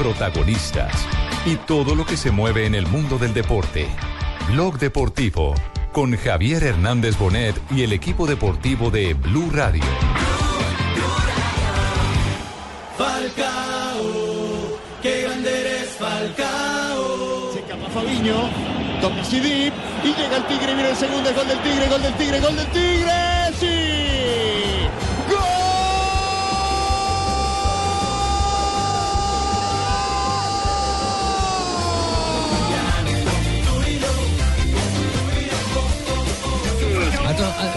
protagonistas y todo lo que se mueve en el mundo del deporte. Blog Deportivo con Javier Hernández Bonet y el equipo deportivo de Blue Radio. Falcao, qué grande eres Falcao. Se escapa Fabiño, toca Sidip y llega el Tigre, viene el segundo gol del Tigre, gol del Tigre, gol del Tigre, sí.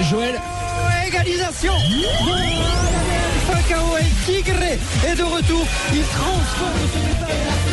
Joël. Égalisation Falcao, el Tigre est de retour. Il transforme ce métal.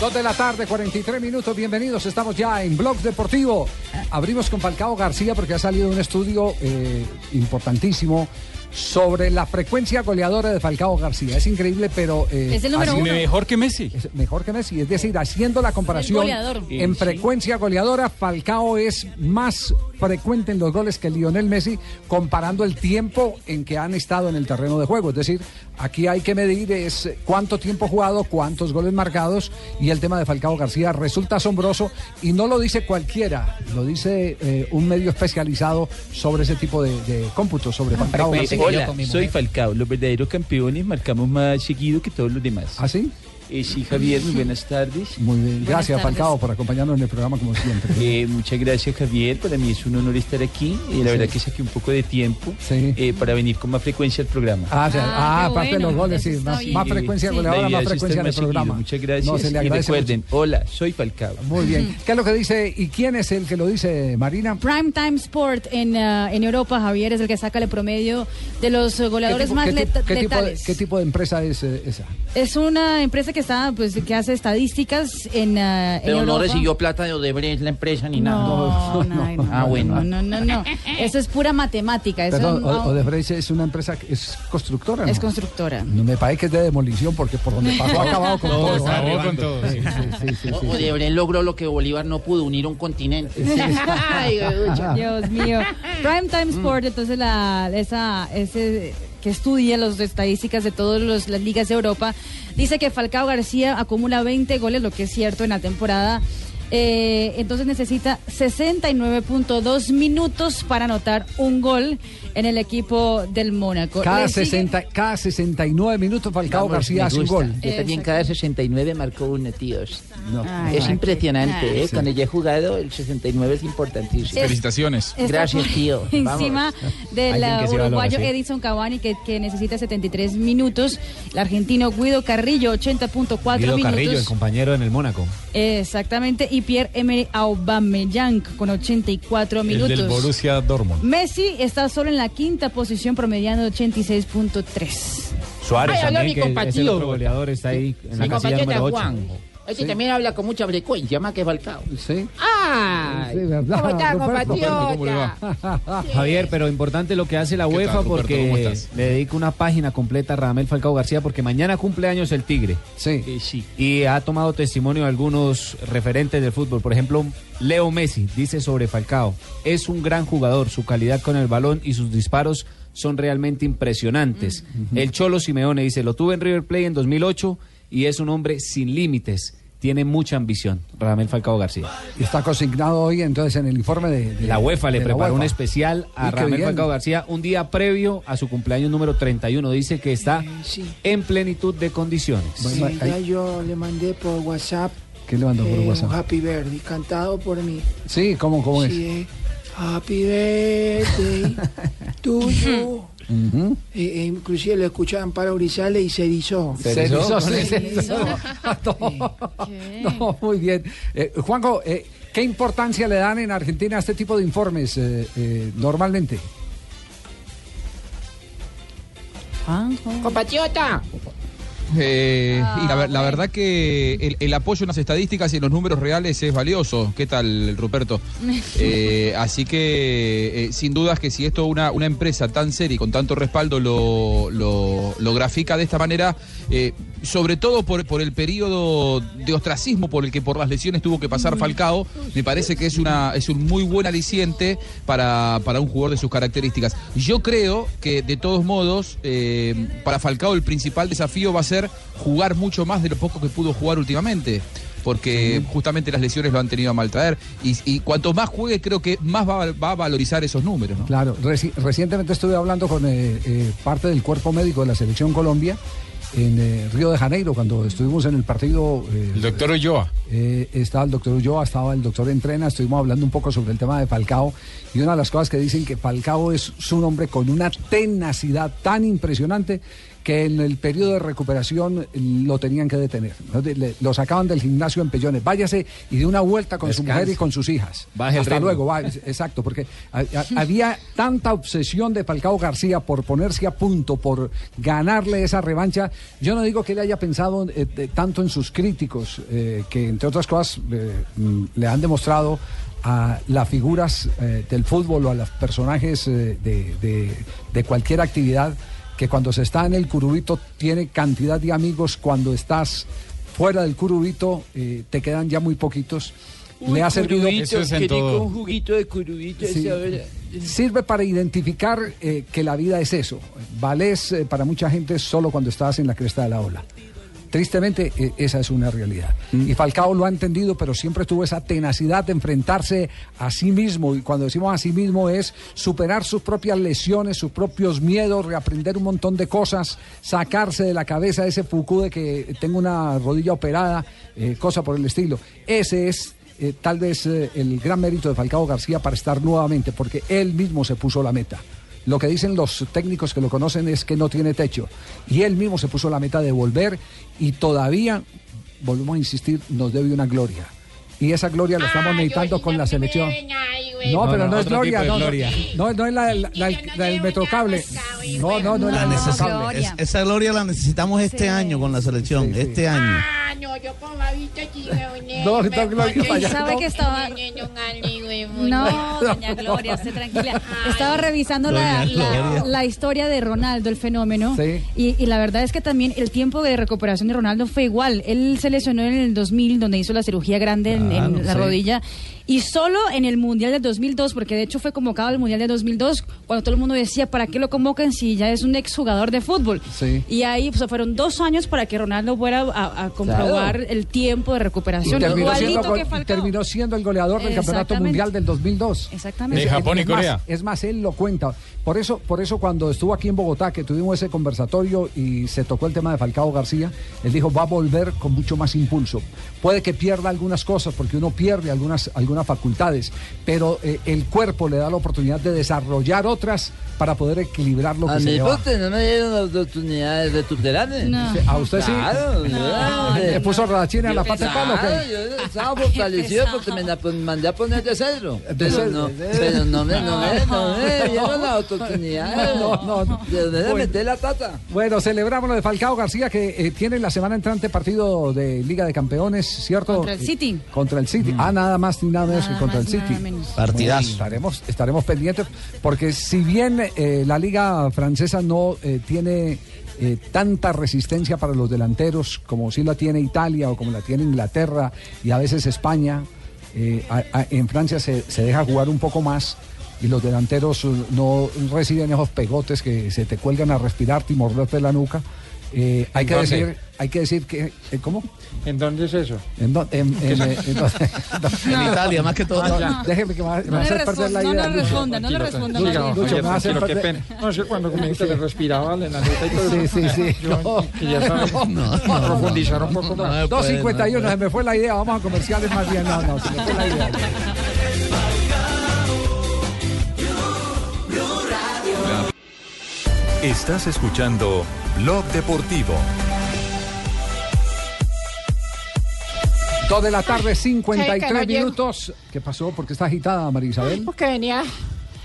2 de la tarde, 43 minutos. Bienvenidos. Estamos ya en Blog Deportivo. Abrimos con Falcao García porque ha salido un estudio eh, importantísimo sobre la frecuencia goleadora de Falcao García. Es increíble, pero... eh, Es el número uno. Mejor que Messi. es mejor que Messi. Es decir, haciendo la comparación en frecuencia goleadora, Falcao es más frecuente en los goles que Lionel Messi, comparando el tiempo en que han estado en el terreno de juego. Es decir, aquí hay que medir es cuánto tiempo jugado, cuántos goles marcados, y el tema de Falcao García resulta asombroso y no lo dice cualquiera, lo dice eh, un medio especializado sobre ese tipo de, de cómputos, sobre Falcao Pues, García. Hola, soy Falcao. Los verdaderos campeones marcamos más seguido que todos los demás. ¿Ah, sí? Eh, sí, Javier, muy buenas tardes. Muy bien. Gracias. Falcao, por acompañarnos en el programa como siempre. Eh, muchas gracias, Javier. Para mí es un honor estar aquí. Eh, la verdad que saqué un poco de tiempo Sí. eh, para venir con más frecuencia al programa. Ah, o sea, Ah, ah, qué aparte de los bueno, goles, sí, más, más frecuencia Sí, goleadora, más frecuencia en el programa. Muchas gracias. No, se le y recuerden, mucho. hola, soy Falcao. Muy bien. ¿Qué es lo que dice y quién es el que lo dice, Marina? Prime Time Sport en, ah, en Europa, Javier, es el que saca el promedio de los goleadores tipo- más qué, leta- qué tipo de, letales. qué tipo de empresa es eh, esa? Es una empresa que está, pues, que hace estadísticas en, ah, en Pero no Europa. recibió plata de Odebrecht la empresa ni nada. No, no, no, Ah, bueno. No, no, no, no. Eso es pura matemática. Eso Perdón, no- Odebrecht es una empresa que es constructora, ¿no? es constructora. No me parece que es de demolición porque por donde pasó ha acabado con todo. ¿no? acabó con todo, sí. Sí, sí. Odebrecht logró lo que Bolívar no pudo, unir un continente. Ay. Dios mío. Prime Time Sport, entonces la, esa, ese que estudia las estadísticas de todas las ligas de Europa, dice que Falcao García acumula 20 goles, lo que es cierto en la temporada. Eh, entonces necesita 69.2 minutos para anotar un gol en el equipo del Mónaco. Cada, Le sigue- 60, cada 69 minutos Falcao García hace un gol. Yo también cada 69 marcó uno, tíos. No. Ay, Es ay, impresionante, ay. ¿eh? Cuando yo he jugado, el 69 es importantísimo. Es- Felicitaciones. Gracias, tío. Vamos. Encima del sí uruguayo sí. Edison Cavani, que, que necesita 73 minutos. El argentino Guido Carrillo, 80.4 Guido minutos. Carrillo, el compañero en el Mónaco. Exactamente. Y Pierre-Emerick Aubameyang, con 84 El minutos. del Borussia Dortmund. Messi está solo en la quinta posición, promediando 86.3. Suárez Ay, también, mi que es el otro goleador, está ahí en la Mi casilla número 8. Juan. Ese también habla con mucha frecuencia, más que Falcao. Sí. ¡Ay! Sí, ¿verdad, ¿Cómo está, Ruperto? ¿Cómo le va? compatriota? Javier, pero importante lo que hace la ¿Qué UEFA porque le dedica una página completa a Ramel Falcao García porque mañana cumple años el Tigre. Sí. Eh, sí. Y ha tomado testimonio de algunos referentes del fútbol. Por ejemplo, Leo Messi dice sobre Falcao, es un gran jugador, su calidad con el balón y sus disparos son realmente impresionantes. El Cholo Simeone dice, lo tuve en River Plate en 2008 y es un hombre sin límites, tiene mucha ambición. Ramel Falcao García. Y está consignado hoy entonces en el informe de, de- La UEFA le preparó un especial a Y Ramel. Falcao García un día previo a su cumpleaños número 31. Dice que está Sí. en plenitud de condiciones. Sí, ya yo le mandé por WhatsApp, ¿Qué le mandó por eh, un WhatsApp? Happy Birthday cantado por mí. Sí, ¿cómo, cómo es? Sí, eh, Happy Birthday to you. Eh, inclusive lo escuchaban para Urizales y se erizó. Se erizó, se erizó. No, no, muy bien. Eh, Juanjo, eh, ¿qué importancia le dan en Argentina a este tipo de informes eh, eh, normalmente? Compatriota. Eh, y la, la verdad que el, el apoyo en las estadísticas y en los números reales es valioso. ¿Qué tal, Ruperto? Eh, así que, eh, sin dudas que si esto una, una empresa tan seria y con tanto respaldo lo, lo- lo grafica de esta manera, sobre todo por, por el periodo de ostracismo por el que por las lesiones tuvo que pasar Falcao, me parece que es, una, es un muy buen aliciente para, para un jugador de sus características. Yo creo que, de todos modos, para Falcao el principal desafío va a ser poder jugar mucho más de lo poco que pudo jugar últimamente. Porque justamente las lesiones lo han tenido a maltraer. Y, y cuanto más juegue, creo que más va, va a valorizar esos números. ¿no? Claro, reci- recientemente estuve hablando con eh, eh, parte del cuerpo médico de la selección Colombia en eh, Río de Janeiro, cuando estuvimos en el partido. eh, El doctor Ulloa. eh, estaba el doctor Ulloa, estaba el doctor Entrena, estuvimos hablando un poco sobre el tema de Falcao y una de las cosas que dicen que Falcao es un hombre con una tenacidad tan impresionante que en el periodo de recuperación lo tenían que detener. Lo sacaban del gimnasio en Pellones, váyase y de una vuelta con su Descanse. mujer y con sus hijas. Baje Hasta luego, va, exacto, porque ha- ha- había tanta obsesión de Falcao García por ponerse a punto, por ganarle esa revancha. Yo no digo que él haya pensado eh, de- tanto en sus críticos, eh, que entre otras cosas eh, mm, le han demostrado a las figuras del fútbol o a los personajes de, de- de cualquier actividad que cuando se está en el curubito tiene cantidad de amigos, cuando estás fuera del curubito eh, te quedan ya muy poquitos. Le ha servido Curubito, qué rico un juguito de curubito. Sí. ese, a ver. Sirve para identificar eh, que la vida es eso. Vales eh, para mucha gente solo cuando estás en la cresta de la ola. Tristemente, eh, esa es una realidad. Y Falcao lo ha entendido, pero siempre tuvo esa tenacidad de enfrentarse a sí mismo. Y cuando decimos a sí mismo es superar sus propias lesiones, sus propios miedos, reaprender un montón de cosas, sacarse de la cabeza ese fuku de que tengo una rodilla operada, eh, cosa por el estilo. Ese es eh, tal vez eh, el gran mérito de Falcao García para estar nuevamente, porque él mismo se puso la meta. Lo que dicen los técnicos que lo conocen es que no tiene techo. Y él mismo se puso la meta de volver y todavía, volvemos a insistir, nos debe una gloria. Y esa gloria la estamos necesitando con la selección. No, No, pero no, no, es gloria, no, no, gloria. no, no es la, la- la- la del Metrocable. No, no, no es la esa gloria la necesitamos este año con la selección, este año. No, yo con Fabito No, no, Gloria, para Y allá, sabe no. que estaba... No, doña Gloria, usted tranquila. Estaba revisando la, la- la historia de Ronaldo, el fenómeno. Sí. Y, y la verdad es que también el tiempo de recuperación de Ronaldo fue igual. Él se lesionó en el 2000, donde hizo la cirugía grande en, la rodilla. Y solo en el Mundial del 2002, porque de hecho fue convocado al Mundial del 2002, cuando todo el mundo decía, ¿para qué lo convocan si ya es un exjugador de fútbol? Sí. Y ahí pues, fueron dos años para que Ronaldo fuera a, a comprobar el tiempo de Y recuperación. terminó siendo, que terminó siendo el goleador del Campeonato. Mundial del 2002. Exactamente. De Japón y es más- Corea. es más, él lo cuenta. Por eso, por eso cuando estuvo aquí en Bogotá, que tuvimos ese conversatorio y se tocó el tema de Falcao García, él dijo, va a volver con mucho más impulso. Puede que pierda algunas cosas, porque uno pierde algunas, algunas facultades, pero eh, el cuerpo le da la oportunidad de desarrollar otras para poder equilibrar lo que A se mi le va. bote no me dieron la oportunidad de recuperarme. No. ¿A usted sí? Claro, No. Yo- ¿Le puso rodachina en la pata de palo yo estaba fortalecido porque me la mandé a poner de cedro. De Pero no, pero no me, no me, no me la oportunidad. No, no, no. De donde Bueno. meter la tata. Bueno, celebramos lo de Falcao García que eh, tiene la semana entrante partido de Liga de Campeones, ¿cierto? Contra el Eh, City. contra el City. Ah, nada más ni nada menos Nada que contra más, el City. Partidazo. Estaremos, estaremos pendientes porque si bien eh, la Liga francesa no eh, tiene eh, tanta resistencia para los delanteros como si la tiene Italia o como la tiene Inglaterra y a veces España, eh, en Francia se, se deja jugar un poco más y los delanteros no reciben esos pegotes que se te cuelgan a respirarte y morderte la nuca. Eh, hay, ¿En que dónde? decir, hay que decir que... eh, ¿Cómo? ¿En dónde es eso? ¿En dó- en- en- eh, en Italia, más que todo. no, déjeme que me va, me No va a le hacer perder la responda, no idea. le responda, no le responda. Lucho, más. Lucho, me va a hacer perder- pena. No sé cuando comiste le respiraba la neta y todo. Sí, sí, sí. Yo, No. que ya sabes, profundizar un poco más. No, pues, 2.51, no, se me fue la idea. Vamos a comerciales más bien. No, no, se me fue la idea. Estás escuchando Blog Deportivo. Dos de la tarde, Sí, 53 que no llego. minutos. ¿Qué pasó? ¿Por qué está agitada, María Isabel? Porque venía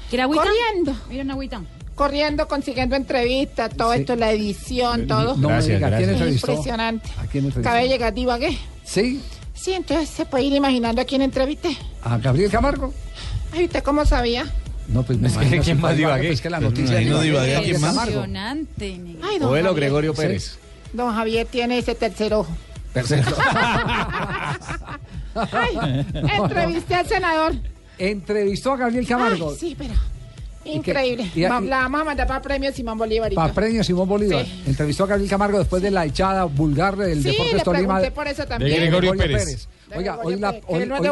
corriendo, Mira una agüita. corriendo, consiguiendo entrevistas, todo Sí. esto, la edición, todo. No Gracias, me diga, ¿quién entrevistó? Impresionante. ¿A quién entrevistó? Acabé de llegar, divagué. ¿Sí? Sí, entonces se puede ir imaginando a quién entrevisté. ¿A Gabriel Camargo? Ay, ¿usted cómo sabía? No, pues me Es que ¿quién más divagué? Camargo, Es que la Pues noticia. Camargo. Impresionante. Javier. Gregorio Sí. Pérez. Don Javier tiene ese tercer ojo. Perfecto. Ay, entrevisté al senador. Entrevistó a Gabriel Camargo. Ay, sí, pero Increíble. y- y- la vamos a mandar para premio Simón Bolívar. Para premio Simón Bolívar. Sí. Entrevistó a Gabriel Camargo después de la echada vulgar del Sí, Deportes le Tolima. pregunté por eso también. de De Gregorio, Gregorio Pérez. Pérez. Oiga, hoy la, hoy- no de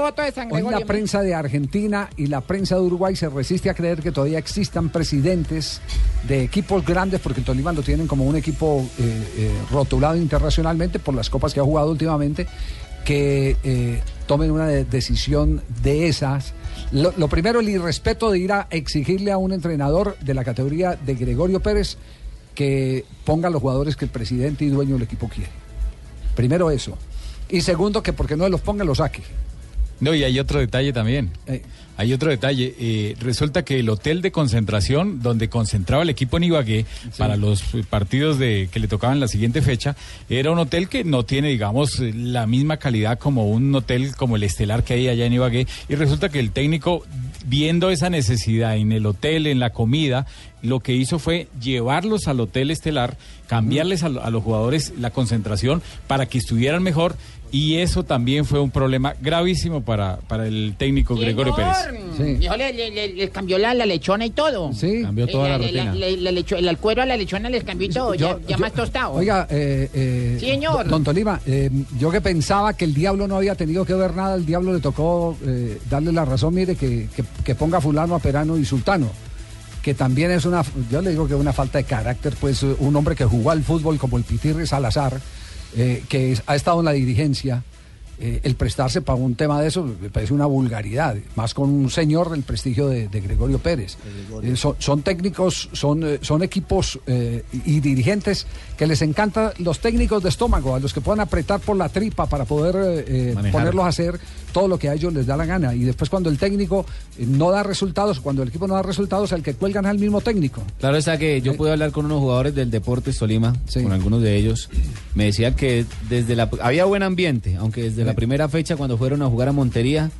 la prensa de Argentina y la prensa de Uruguay se resiste a creer que todavía existan presidentes de equipos grandes, porque el Tolima lo tienen como un equipo eh, eh, rotulado internacionalmente por las copas que ha jugado últimamente, que eh, tomen una de- decisión de esas. Lo, lo primero, el irrespeto de ir a exigirle a un entrenador de la categoría de Gregorio Pérez que ponga los jugadores que el presidente y dueño del equipo quiere. Primero eso. Y segundo, que porque no los ponga, los saque. No, y hay otro detalle también. Hay otro detalle. Eh, resulta que el hotel de concentración, donde concentraba el equipo en Ibagué para los eh, partidos de que le tocaban la siguiente fecha, era un hotel que no tiene, digamos, eh, la misma calidad como un hotel como el estelar que hay allá en Ibagué. Y resulta que el técnico, viendo esa necesidad en el hotel, en la comida, lo que hizo fue llevarlos al hotel estelar, cambiarles a los jugadores la concentración para que estuvieran mejor. Y eso también fue un problema gravísimo para, para el técnico Gregorio Pérez. Dijo, le, le- le- les cambió la, la lechona y todo. Sí. Cambió toda la rutina. le lecho- el cuero a la lechona les cambió y todo. Yo- ya ya yo- más tostado. Oiga, eh, eh, Sí, señor. Don Tolima, eh, yo que pensaba que el diablo no había tenido que ver nada, el diablo le tocó eh, darle la razón, mire, que, que, que ponga fulano a Perano y Sultano. Que también es una, yo le digo que es una falta de carácter, pues un hombre que jugó al fútbol como el Pitirre Salazar, eh, que ha estado en la dirigencia, eh, el prestarse para un tema de eso me parece una vulgaridad, más con un señor del prestigio de, de Gregorio Pérez. Eh, son, son técnicos, son, eh, son equipos eh, y, dirigentes que les encanta los técnicos de estómago, a los que puedan apretar por la tripa para poder ponerlos a hacer todo lo que a ellos les da la gana. Y después cuando el técnico no da resultados, cuando el equipo no da resultados, el que cuelgan es al mismo técnico. Claro está que yo pude hablar con unos jugadores del Deportes Tolima, con algunos de ellos. Me decían que desde la había buen ambiente, aunque desde la primera fecha cuando fueron a jugar a Montería,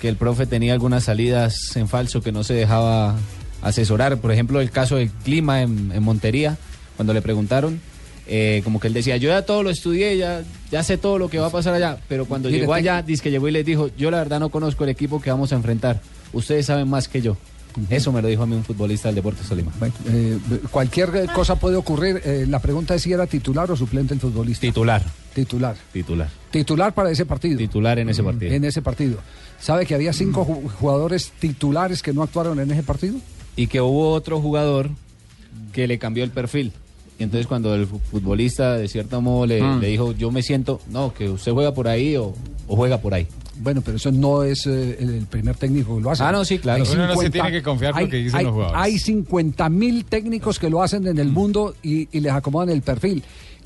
que el profe tenía algunas salidas en falso que no se dejaba asesorar. Por ejemplo, el caso del clima en, en Montería, cuando le preguntaron, eh, como que él decía, yo ya todo lo estudié, ya, ya sé todo lo que va a pasar allá, pero cuando Mire, llegó allá, dice que llegó y les dijo, yo la verdad no conozco el equipo que vamos a enfrentar, ustedes saben más que yo. Eso me lo dijo a mí un futbolista del Deportes Tolima. Eh, cualquier eh, cosa puede ocurrir. Eh, la pregunta es si era titular o suplente el futbolista. Titular. Titular. Titular. Titular para ese partido. Titular en ese partido. En ese partido. ¿Sabe que había cinco ju- jugadores titulares que no actuaron en ese partido? Y que hubo otro jugador que le cambió el perfil. Y entonces cuando el fu- futbolista de cierto modo le, Mm. le dijo, yo me siento, no, que usted juega por ahí o, o juega por ahí. Bueno, pero eso no es eh, el, primer técnico que lo hace. Ah, no, sí, claro. Hay Uno no se 50 tiene que confiar en lo hay- que dicen hay- los jugadores. Hay 50 mil técnicos que lo hacen en el mundo y, y les acomodan el perfil.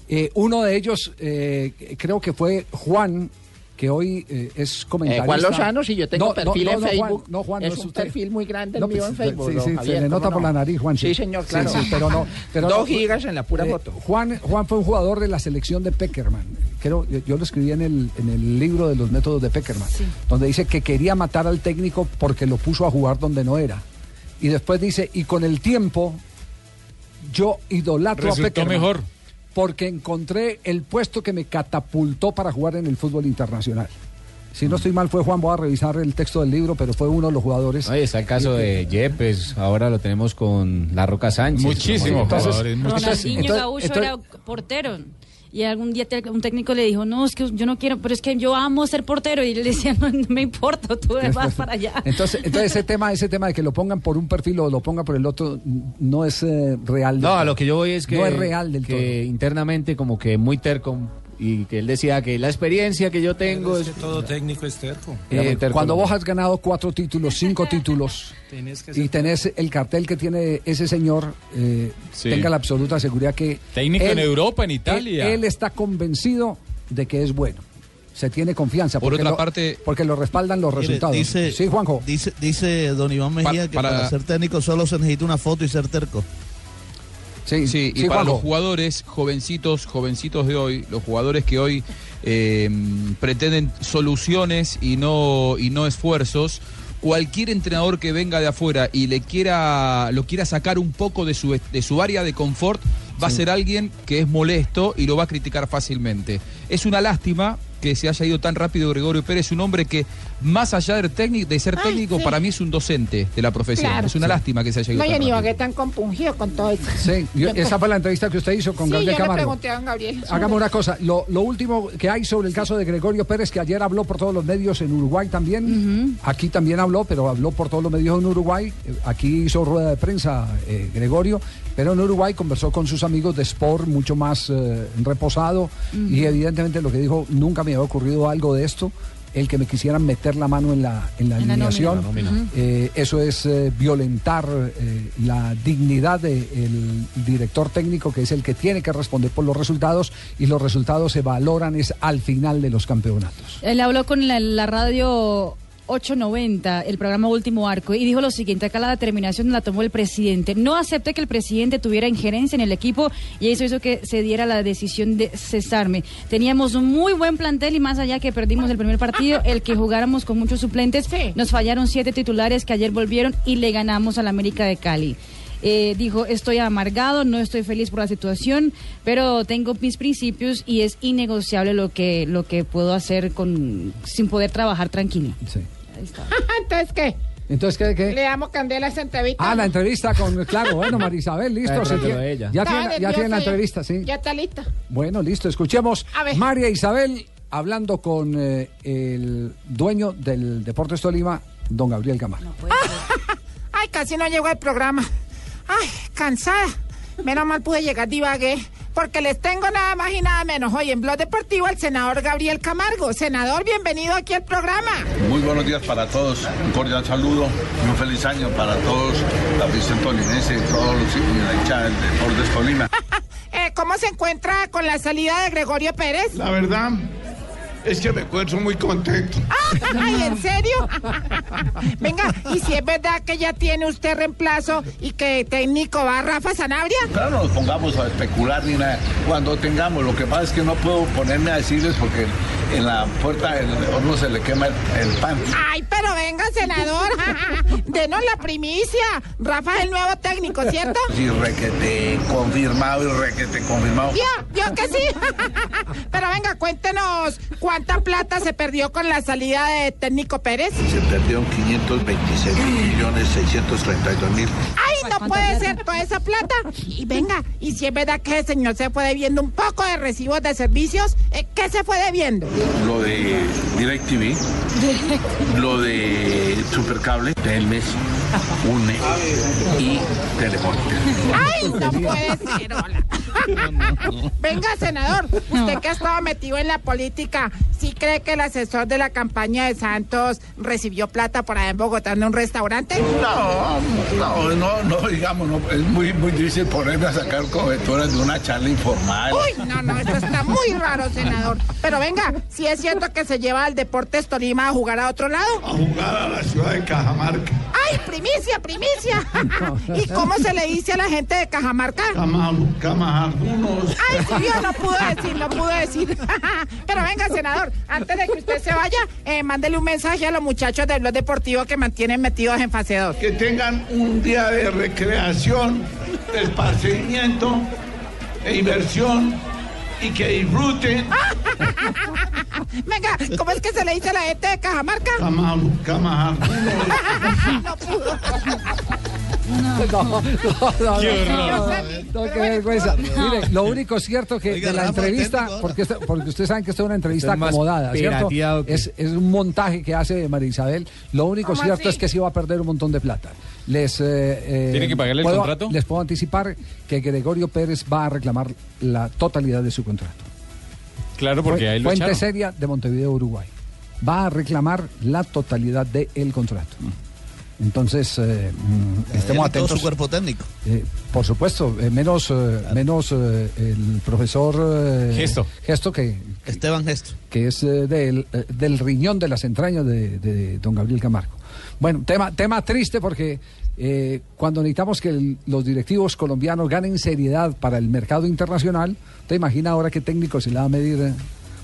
Eh, uno de ellos, eh, creo que fue Juan, que hoy eh, es comentarista. Eh, Juan Lozano, si yo tengo No, perfil no, en no, Facebook. Juan, no, Juan, es no es un usted. perfil muy grande el No, mío pues, en Facebook. Sí, se le nota ¿cómo por la nariz, Juan. Sí, señor, Sí, claro. sí, pero no. Pero Dos no, gigas en la pura eh, foto. Juan, Juan fue un jugador de la selección de Peckerman. Creo, yo, yo lo escribí en el, en el libro de los métodos de Peckerman, donde dice que quería matar al técnico porque lo puso a jugar donde no era. Y después dice, y con el tiempo, yo idolatro a Resultó Peckerman. mejor. Porque encontré el puesto que me catapultó para jugar en el fútbol internacional. Si no estoy mal, fue Juan, voy a revisar el texto del libro, pero fue uno de los jugadores. Ahí está el caso de Yepes, ahora lo tenemos con La Roca Sánchez. Muchísimos Entonces, jugadores, Ronaldinho entonces- Gaúcho entonces- era portero. Y algún día te- un técnico le dijo, no, es que yo no quiero, pero es que yo amo ser portero. Y él le decía, no, no me importa, tú vas para allá. Entonces, entonces ese tema, ese tema de que lo pongan por un perfil o lo pongan por el otro, no es eh, real. del No, a todo. lo que yo voy es que, no es real del que internamente como que muy terco y que él decía que la experiencia que yo tengo es... todo técnico es terco. Eh, terco Cuando vos has ganado cuatro títulos, cinco títulos, Tenés que y tenés el cartel que tiene ese señor, eh, Sí. tenga la absoluta seguridad que... Técnico en Europa, en él- Italia. Él, está convencido de que es bueno. Se tiene confianza. Por porque otra lo- parte- Porque lo respaldan los Mire, resultados. dice- sí, Juanjo. Dice, dice don Iván Mejía Pa- que para- para ser técnico solo se necesita una foto y ser terco. Sí, Sí, y sí, para Juanjo. los jugadores jovencitos, jovencitos de hoy, los jugadores que hoy eh, pretenden soluciones y no, y no esfuerzos, cualquier entrenador que venga de afuera y le quiera, lo quiera sacar un poco de su, de su área de confort, va a ser alguien que es molesto y lo va a criticar fácilmente. Es una lástima que se haya ido tan rápido Gregorio Pérez, un hombre que más allá de, técnico, de ser Ay, técnico, sí. para mí es un docente de la profesión. Claro. es una Sí. lástima que se haya ido No, y tan en rápido. Ibagué tan compungido con todo eso. Sí, yo- Yo- esa fue la entrevista que usted hizo con sí, Gabriel yo le Camargo. pregunté a don Gabriel. Hagamos una cosa, lo, lo último que hay sobre el caso de Gregorio Pérez, que ayer habló por todos los medios en Uruguay también, aquí también habló, pero habló por todos los medios en Uruguay, Eh, aquí hizo rueda de prensa eh, Gregorio, pero en Uruguay conversó con sus amigos de Sport mucho más eh, reposado y evidentemente lo que dijo, nunca me había ocurrido algo de esto. El que me quisieran meter la mano en la, en la En la alineación, nómina. Eh, eso es eh, violentar eh, la dignidad del director técnico, que es el que tiene que responder por los resultados, y los resultados se valoran es al final de los campeonatos. Él habló con la, la radio 890, el programa Último Arco, y dijo lo siguiente, acá la determinación la tomó el presidente. No acepté que el presidente tuviera injerencia en el equipo y eso hizo que se diera la decisión de cesarme. Teníamos un muy buen plantel y más allá que perdimos el primer partido, el que jugáramos con muchos suplentes, nos fallaron siete titulares que ayer volvieron y le ganamos al América de Cali. Eh, dijo, estoy amargado, no estoy feliz por la situación, pero tengo mis principios y es innegociable lo que, lo que puedo hacer con, sin poder trabajar tranquilo. Ahí está. Entonces, ¿qué? Entonces, ¿qué? qué? Le damos candela a esa entrevista. Ah, la entrevista con, claro, bueno, Marisabel, listo. Se tiene- ella. Ya, tiene, ya nerviosa tiene la entrevista, sí. Ya está lista. Bueno, listo, escuchemos. A ver. María Isabel hablando con eh, el dueño del Deportes Tolima, don Gabriel Camargo. Ay, casi no llego al programa. Ay, cansada. Menos mal pude llegar de Ibagué. Porque les tengo nada más y nada menos hoy en Blog Deportivo al senador Gabriel Camargo. Senador, bienvenido aquí al programa. Muy buenos días para todos, un cordial saludo y un feliz año para todos, la afición tolimense y todos los y la hinchada del Deportes Tolima. Eh, ¿Cómo se encuentra con la salida de Gregorio Pérez? La verdad es que me encuentro muy contento. Ay, ¿en serio? Venga, ¿y si es verdad que ya tiene usted reemplazo y que técnico va Rafa Sanabria? Pero no nos pongamos a especular ni nada. Cuando tengamos, lo que pasa es que no puedo ponerme a decirles porque en la puerta del horno se le quema el, el pan. Ay, pero venga, senador. Denos la primicia. Rafa es el nuevo técnico, ¿cierto? Sí, requete confirmado y requete confirmado. ¿Vio? ¿Vio que sí? Pero venga, cuéntenos cuánta plata se perdió con la salida de técnico Pérez. Se perdieron 526 millones 632 mil. ¡Ay, no puede ser toda esa plata! Y venga, y si es verdad que el señor se fue debiendo un poco de recibos de servicios, eh, ¿qué se fue debiendo? Lo de DirecTV, lo de Supercable, Telmes, UNE y Telefónica. ¡Ay, no puede ser! hola. Venga, senador, usted que ha estado metido en la política, ¿sí cree que el asesor de la campaña de Santos recibió plata por allá en Bogotá en un restaurante? No, no, no, no, digamos, no, es muy, muy difícil ponerme a sacar coberturas de una charla informal. Uy, no, no, eso está muy raro, senador. Pero venga, si es cierto que se lleva al Deportes Tolima a jugar a otro lado. A jugar a la ciudad de Cajamarca. ¡Ay, primicia, primicia! ¿Y cómo se le dice a la gente de Cajamarca? Cama- Camajardunos. Ay, sí, yo no pudo decir, no pudo decir. Pero venga, senador, antes de que usted se vaya, eh, mándele un mensaje a los muchachos del blog deportivo que mantienen metidos en fase 2. Que tengan un día de recreación, de esparcimiento e inversión y que disfruten. Venga, ¿cómo es que se le dice a la gente de Cajamarca? Cama- Camajardunos. No pudo. No, no, no, Qué no, horror. no, no, qué vergüenza. Mire, lo único cierto que de la entrevista, porque, porque ustedes saben que esto es una entrevista acomodada, ¿cierto? Es, es un montaje que hace María Isabel. Lo único ¿Cómo cierto es que sí va a perder un montón de plata. Les, eh, eh, ¿Tiene que pagarle el puedo- contrato? Les puedo anticipar que Gregorio Pérez va a reclamar la totalidad de su contrato. Claro, porque Fue- ahí lo Fuente echaron. seria de Montevideo, Uruguay. Va a reclamar la totalidad del contrato. Entonces, eh, mm, estemos atentos. su cuerpo técnico. Eh, por supuesto, eh, menos, eh, menos eh, el profesor eh, Gesto. Gesto que, Esteban Gesto. que es eh, del, eh, del riñón de las entrañas de, de don Gabriel Camargo. Bueno, tema, tema triste porque eh, cuando necesitamos que los directivos colombianos ganen seriedad para el mercado internacional, ¿te imagina ahora qué técnico se le va a medir eh,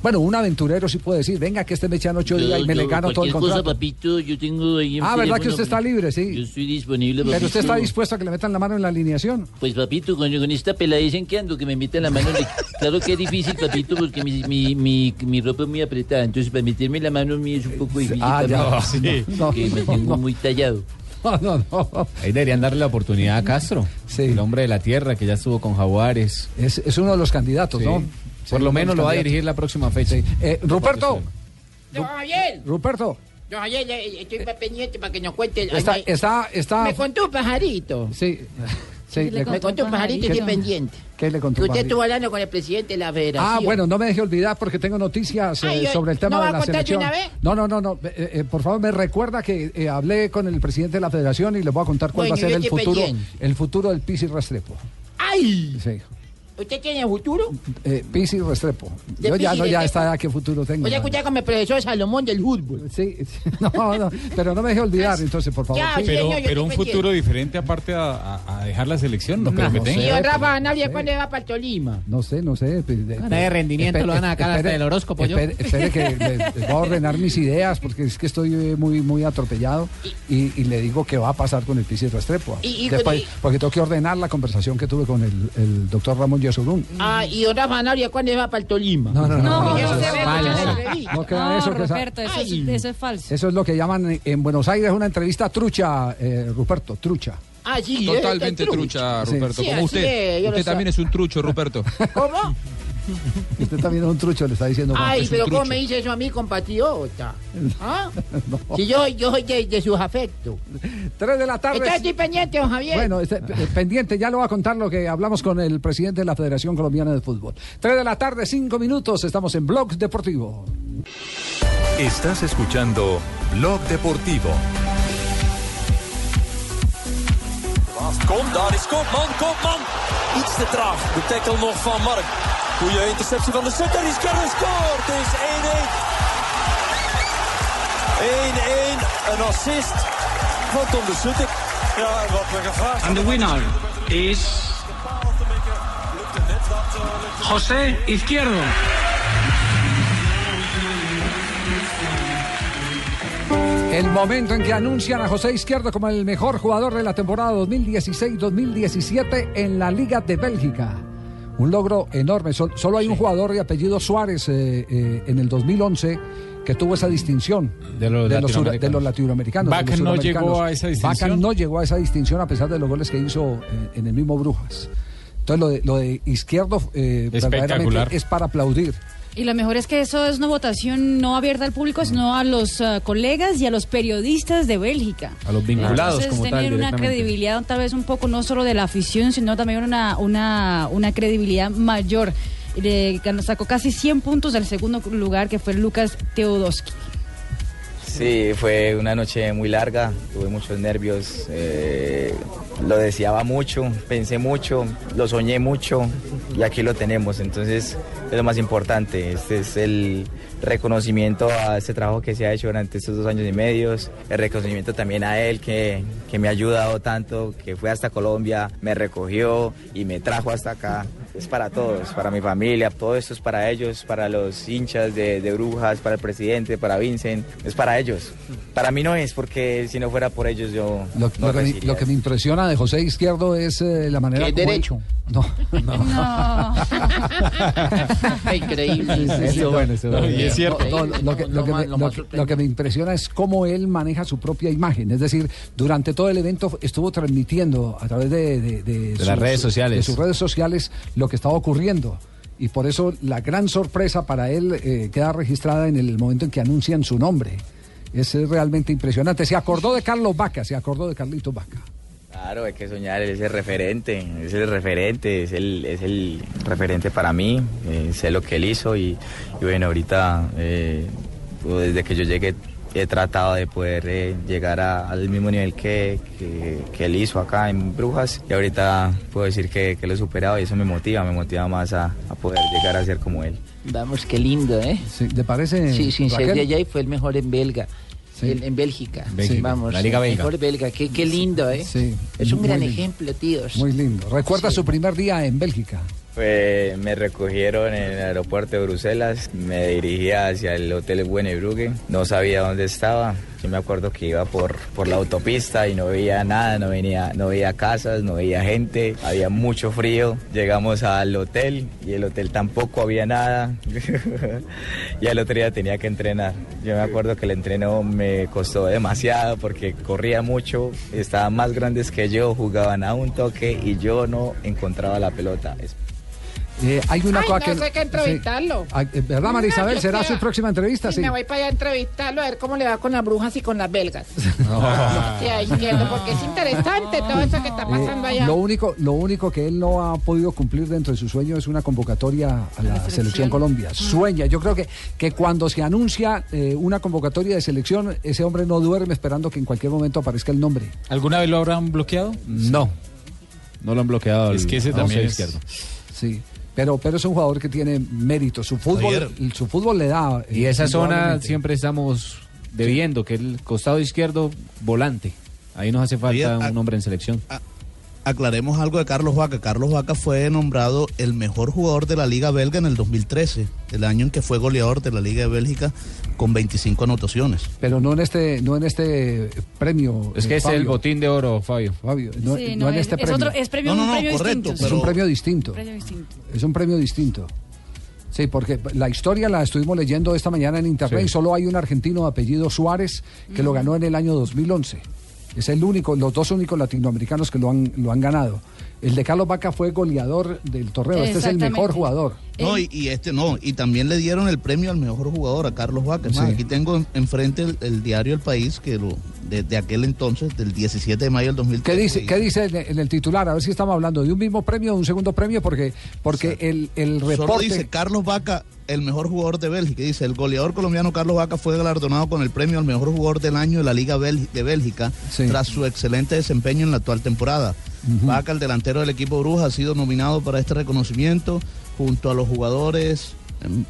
Bueno, un aventurero sí puede decir, venga, que este me echan ocho días y me le gano todo el cualquier cosa, contrato. papito, yo tengo ahí Ah, ¿verdad que usted está libre? Sí. Yo estoy disponible, Pero usted papito. está dispuesto a que le metan la mano en la alineación. Pues papito, con, con esta peladez en que ando, que me meten la mano en el- Claro que es difícil, papito, porque mi, mi, mi, mi ropa es muy apretada. Entonces, para meterme la mano en mí es un poco difícil. Ah, ya. papito, No, que me tengo muy tallado. No, no, no. Ahí deberían darle la oportunidad a Castro, el hombre de la tierra que ya estuvo con Jaguares. Es, es uno de los candidatos, Sí. ¿no? Por lo menos lo va a dirigir la próxima fecha. Eh, Ruperto, Don Javier, Ruperto, don Javier, eh, estoy pendiente para que nos cuente. está, Ay, está, está. Me contó un pajarito. Sí, sí, me contó un pajarito y estoy pendiente. ¿Qué le Que contó? usted Pajarito? estuvo hablando con el presidente de la federación. Ah, bueno, no me deje olvidar porque tengo noticias eh, Ay, sobre el tema ¿no va de la selección. una vez? No, no, no, no. eh, eh, por favor, me recuerda que eh, hablé con el presidente de la Federación y les voy a contar cuál Bueno, va a ser el futuro, pendiente. el futuro del Pisi Restrepo. ¡Ay! Sí. ¿Usted tiene futuro? Eh, Pisi Restrepo. De Yo ya no, ya Restrepo. está, ¿qué futuro tengo? Voy a escuchar con el profesor Salomón del fútbol. Sí, no, no, pero no me deje olvidar, entonces, por favor. Ya, sí. Pero, señor, un futuro diferente aparte a, a- a dejar la selección, no, No, creo que no tenga. Y don Rafa Anabria, ¿cuándo va para el Tolima? No sé, no sé. pues, de- de rendimiento lo van a sacar hasta espere- el horóscopo, yo. Espere, espere que le- les voy a ordenar mis ideas porque es que estoy eh, muy muy atropellado y, y le digo que va a pasar con el Pisi Restrepo. Y- y- Después- y- porque tengo que ordenar la conversación que tuve con el, el doctor Ramón Ah, y don Rafa Anabria, ¿cuándo va para el Tolima? No, no, no. No, no, eso no es- yo no eso, Roberto, es, eso es falso. eso es lo que llaman en Buenos Aires una entrevista trucha, eh, Ruperto, trucha. Ah, sí, Totalmente trucha. Ruperto. Sí, como usted. usted también es un trucho, Ruperto. ¿Cómo? Usted también es un trucho, le está diciendo. Ay, pero ¿cómo me dice eso a mí, compatriota? ¿Ah? Si yo, yo soy de, de sus afectos. Tres de la tarde. Entonces estoy pendiente, don Javier. Bueno, este, eh, pendiente, ya lo va a contar lo que hablamos con el presidente de la Federación Colombiana de Fútbol. Tres de la tarde, cinco minutos, estamos en Blog Deportivo. Estás escuchando Blog Deportivo. Kom, daar is Koopman, Koopman. Iets te traag. De tackle nog van Mark. Goeie interceptie van de Sutter. Die scoort, scoort. Het is 1-1. 1-1. Een assist van Tom de Sutter. Ja, wat we gevraagd And the winner is José Izquierdo. El momento en que anuncian a José Izquierdo como el mejor jugador de la temporada 2016-2017 en la Liga de Bélgica. Un logro enorme. Sol- solo hay un jugador de apellido Suárez eh, eh, en el 2011 que tuvo esa distinción De los latinoamericanos. de los latinoamericanos. de Vaca los no llegó a esa distinción. Vaca no llegó a esa distinción a pesar de los goles que hizo eh, en el mismo Brujas. Entonces lo de, lo de Izquierdo verdaderamente es para aplaudir. Y lo mejor es que eso es una votación no abierta al público, sino a los ah, colegas y a los periodistas de Bélgica. A los vinculados Entonces, como tal, tener una credibilidad tal vez un poco no solo de la afición, sino también una, una, una credibilidad mayor. Le ganó- sacó casi 100 puntos del segundo lugar, que fue Lucas Teodoski. Sí, fue una noche muy larga, tuve muchos nervios, eh, lo deseaba mucho, pensé mucho, lo soñé mucho y aquí lo tenemos, entonces es lo más importante, este es el reconocimiento a este trabajo que se ha hecho durante estos dos años y medio, el reconocimiento también a él que, que me ha ayudado tanto, que fue hasta Colombia, me recogió y me trajo hasta acá. Es para todos, para mi familia, todo esto es para ellos, para los hinchas de, de Brujas, para el presidente, para Vincent, es para ellos. Para mí no es, porque si no fuera por ellos yo Lo, no lo que, me, recibiría lo que me impresiona de José Izquierdo es eh, la manera es como él- derecho. No, no. Increíble. Sí, sí, sí, Eso no. bueno, eso No, bueno. y es cierto. No, No, lo, que, lo que me, lo que- lo que me impresiona es cómo él maneja su propia imagen. Es decir, durante todo el evento estuvo transmitiendo a través de, de- de las redes sociales. de sus redes sociales lo que estaba ocurriendo. Y por eso la gran sorpresa para él eh, queda registrada en el momento en que anuncian su nombre. Es realmente impresionante. Se acordó de Carlos Vaca, se acordó de Carlito Vaca. Claro, hay que soñar, él es el referente, es el referente, es el, es el referente para mí, eh, sé lo que él hizo y, y bueno, ahorita eh, pues, desde que yo llegué he tratado de poder eh, llegar a- al mismo nivel que, que- que él hizo acá en Brujas y ahorita puedo decir que, que lo he superado y eso me motiva, me motiva más a, a poder llegar a ser como él. Vamos, qué lindo, ¿eh? Sí, ¿Te parece? Sí, sin ser de allá y fue el mejor en belga. el- en Bélgica. Bélgica, Vamos, la Liga el belga. mejor belga. Qué, qué lindo, ¿eh? Sí, Es un gran lindo. ejemplo, tíos. Muy lindo. ¿Recuerda Sí. su primer día en Bélgica? Me recogieron en el aeropuerto de Bruselas, me dirigía hacia el hotel Buenebrugge, no sabía dónde estaba. Yo me acuerdo que iba por, por la autopista y no veía nada, no, venía, no veía casas, no veía gente, había mucho frío. Llegamos al hotel y el hotel tampoco había nada. y al otro día tenía que entrenar. Yo me acuerdo que el entreno me costó demasiado porque corría mucho, estaban más grandes que yo, jugaban a un toque y yo no encontraba la pelota. Eh, hay una Ay, cosa no que. sé qué entrevistarlo. Sí. Eh, ¿Verdad, María Isabel? yo ¿Será su próxima entrevista? Sí, Sí. Me voy para allá a entrevistarlo a ver cómo le va con las brujas y con las belgas. Ah. Sí, ahí entiendo, porque es interesante todo eso que está pasando Eh, allá. lo único, lo único que él no ha podido cumplir dentro de su sueño es una convocatoria a la, selección. selección. Colombia. Sueña. Yo creo que, que cuando se anuncia eh, una convocatoria de selección, ese hombre no duerme esperando que en cualquier momento aparezca el nombre. ¿Alguna vez lo habrán bloqueado? No. No lo han bloqueado. Es al- que ese también es- izquierdo. Sí. Pero, pero es un jugador que tiene mérito. Su fútbol, Javier. su fútbol le da. Y eh, esa zona siempre estamos debiendo, que el costado izquierdo, volante. Ahí nos hace falta Javier, un hombre en selección. Aclaremos algo de Carlos Vaca. Carlos Vaca fue nombrado el mejor jugador de la Liga Belga en el 2013, el año en que fue goleador de la Liga de Bélgica con 25 anotaciones. Pero no en este, no en este premio. Es que eh, es el botín de oro, Fabio. Fabio, no, Sí, no no, en es- este es premio. otro- es premio- No, no, un no, premio correcto, distinto, Es un premio distinto. Premio distinto. Es un premio distinto. Sí, porque la historia la estuvimos leyendo esta mañana en internet Sí. y solo hay un argentino de apellido Suárez que lo ganó en el año 2011. Es el único, los dos únicos latinoamericanos que lo han, lo han ganado. El de Carlos Vaca fue goleador del torneo. Este es el mejor jugador. No, y, y este no, y también le dieron el premio al mejor jugador a Carlos Vaca. Sí. aquí tengo en- enfrente el, el diario El País, que lo, de, de aquel entonces, del 17 de mayo del 2013. ¿Qué dice, ¿Qué dice en, en el titular? A ver si estamos hablando de un mismo premio o de un segundo premio, porque, porque el, el Solo reporte. dice Carlos Vaca, el mejor jugador de Bélgica. Dice, el goleador colombiano Carlos Vaca fue galardonado con el premio al mejor jugador del año de la Liga de Bélgica tras su excelente desempeño en la actual temporada. Vaca, el delantero del equipo Bruja, ha sido nominado para este reconocimiento junto a los jugadores. em,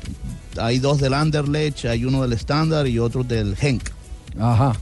Hay dos del Anderlecht, hay uno del Standard y otro del Henk. Ajá.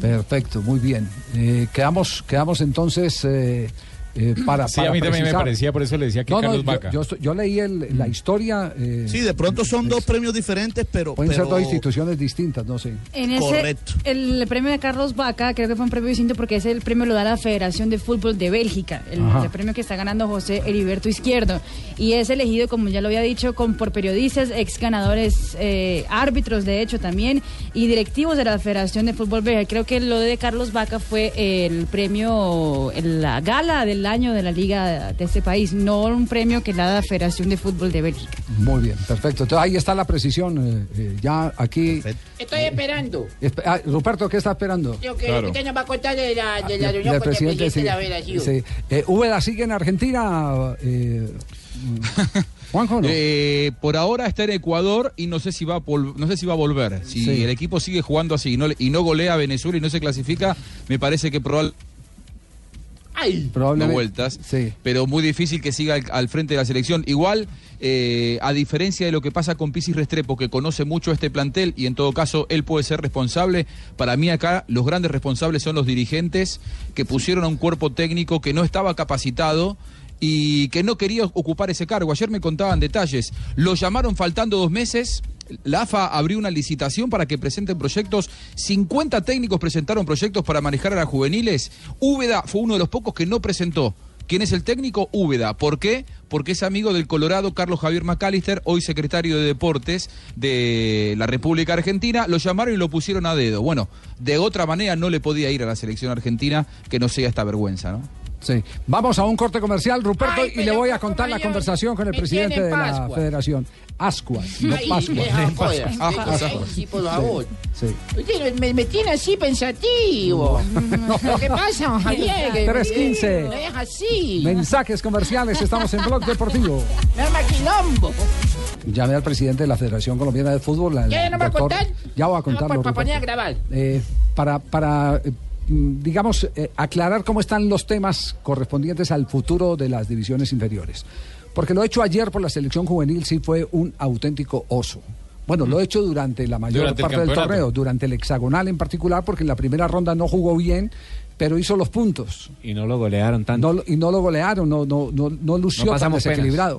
Perfecto, muy bien. Eh, quedamos, quedamos entonces eh, eh, para. Sí, para a mí también me parecía, por eso le decía que No, no, Carlos yo- Vaca. Yo, leí el- la historia. eh, Sí, de pronto son dos premios diferentes, pero... Pueden ser dos instituciones distintas, no sé. En ese, el premio de Carlos Vaca, creo que fue un premio distinto porque ese el premio lo da la Federación de Fútbol de Bélgica, el, premio que está ganando José Heriberto Izquierdo. Y es elegido, como ya lo había dicho, con, por periodistas, ex ganadores, eh, árbitros de hecho también, y directivos de la Federación de Fútbol Bélgica. Creo que lo de Carlos Vaca fue el premio, el- la gala del año de la liga de este país, no un premio que la da la Federación de Fútbol de Bélgica. Muy bien, perfecto. Entonces ahí está la precisión. eh, eh, ya aquí. Estoy esperando. Espe- ah, Ruperto, ¿qué está esperando? Yo que usted nos va a contar de la, de la Del- reunión del con el presidente de sí. la federación. Sí. Eh, Úbeda sigue en Argentina. eh, Juanjo, ¿no? Eh, por ahora está en Ecuador y no sé si va a, vol- no sé si va a volver. Si Sí. el equipo sigue jugando así y no, le- y no golea a Venezuela y no se clasifica, me parece que probable- Ay, Probablemente. no vueltas, pero muy difícil que siga al, al frente de la selección. Igual, eh, a diferencia de lo que pasa con Pisis Restrepo, que conoce mucho este plantel y en todo caso él puede ser responsable, para mí acá los grandes responsables son los dirigentes que pusieron a un cuerpo técnico que no estaba capacitado y que no quería ocupar ese cargo. Ayer me contaban detalles. Lo llamaron faltando dos meses. La AFA abrió una licitación para que presenten proyectos. 50 técnicos presentaron proyectos para manejar a las juveniles. Úbeda fue uno de los pocos que no presentó. ¿Quién es el técnico? Úbeda. ¿Por qué? Porque es amigo del Colorado Carlos Javier McAllister, hoy secretario de Deportes de la República Argentina. Lo llamaron y lo pusieron a dedo. Bueno, de otra manera no le podía ir a la selección argentina que no sea esta vergüenza, ¿no? Sí. Vamos a un corte comercial, Ruperto, Ay, y le voy a ¿cómo contar la conversación con el me presidente de la federación. Ascuas, no Ay, Pascua. deja Pascua. joder. Ascuas. Ay, sí, por favor. Sí. Usted me, me tiene así pensativo. Lo que pasa, Javier, que 3:15. no es así. Mensajes comerciales, estamos en Blog Deportivo. Me arma quilombo. Llamé al presidente de la Federación Colombiana de Fútbol. ¿Ya no va a contar? Ya voy a No, contarlo. para, para mm, digamos, eh, aclarar cómo están los temas correspondientes al futuro de las divisiones inferiores. Porque lo hecho ayer por la selección juvenil sí fue un auténtico oso. Bueno, lo he hecho durante la mayor Durante parte del torneo, durante el hexagonal en particular, porque en la primera ronda no jugó bien, pero hizo los puntos. Y no lo golearon tanto. No y no lo golearon, no, no, no, no lució No tan penas.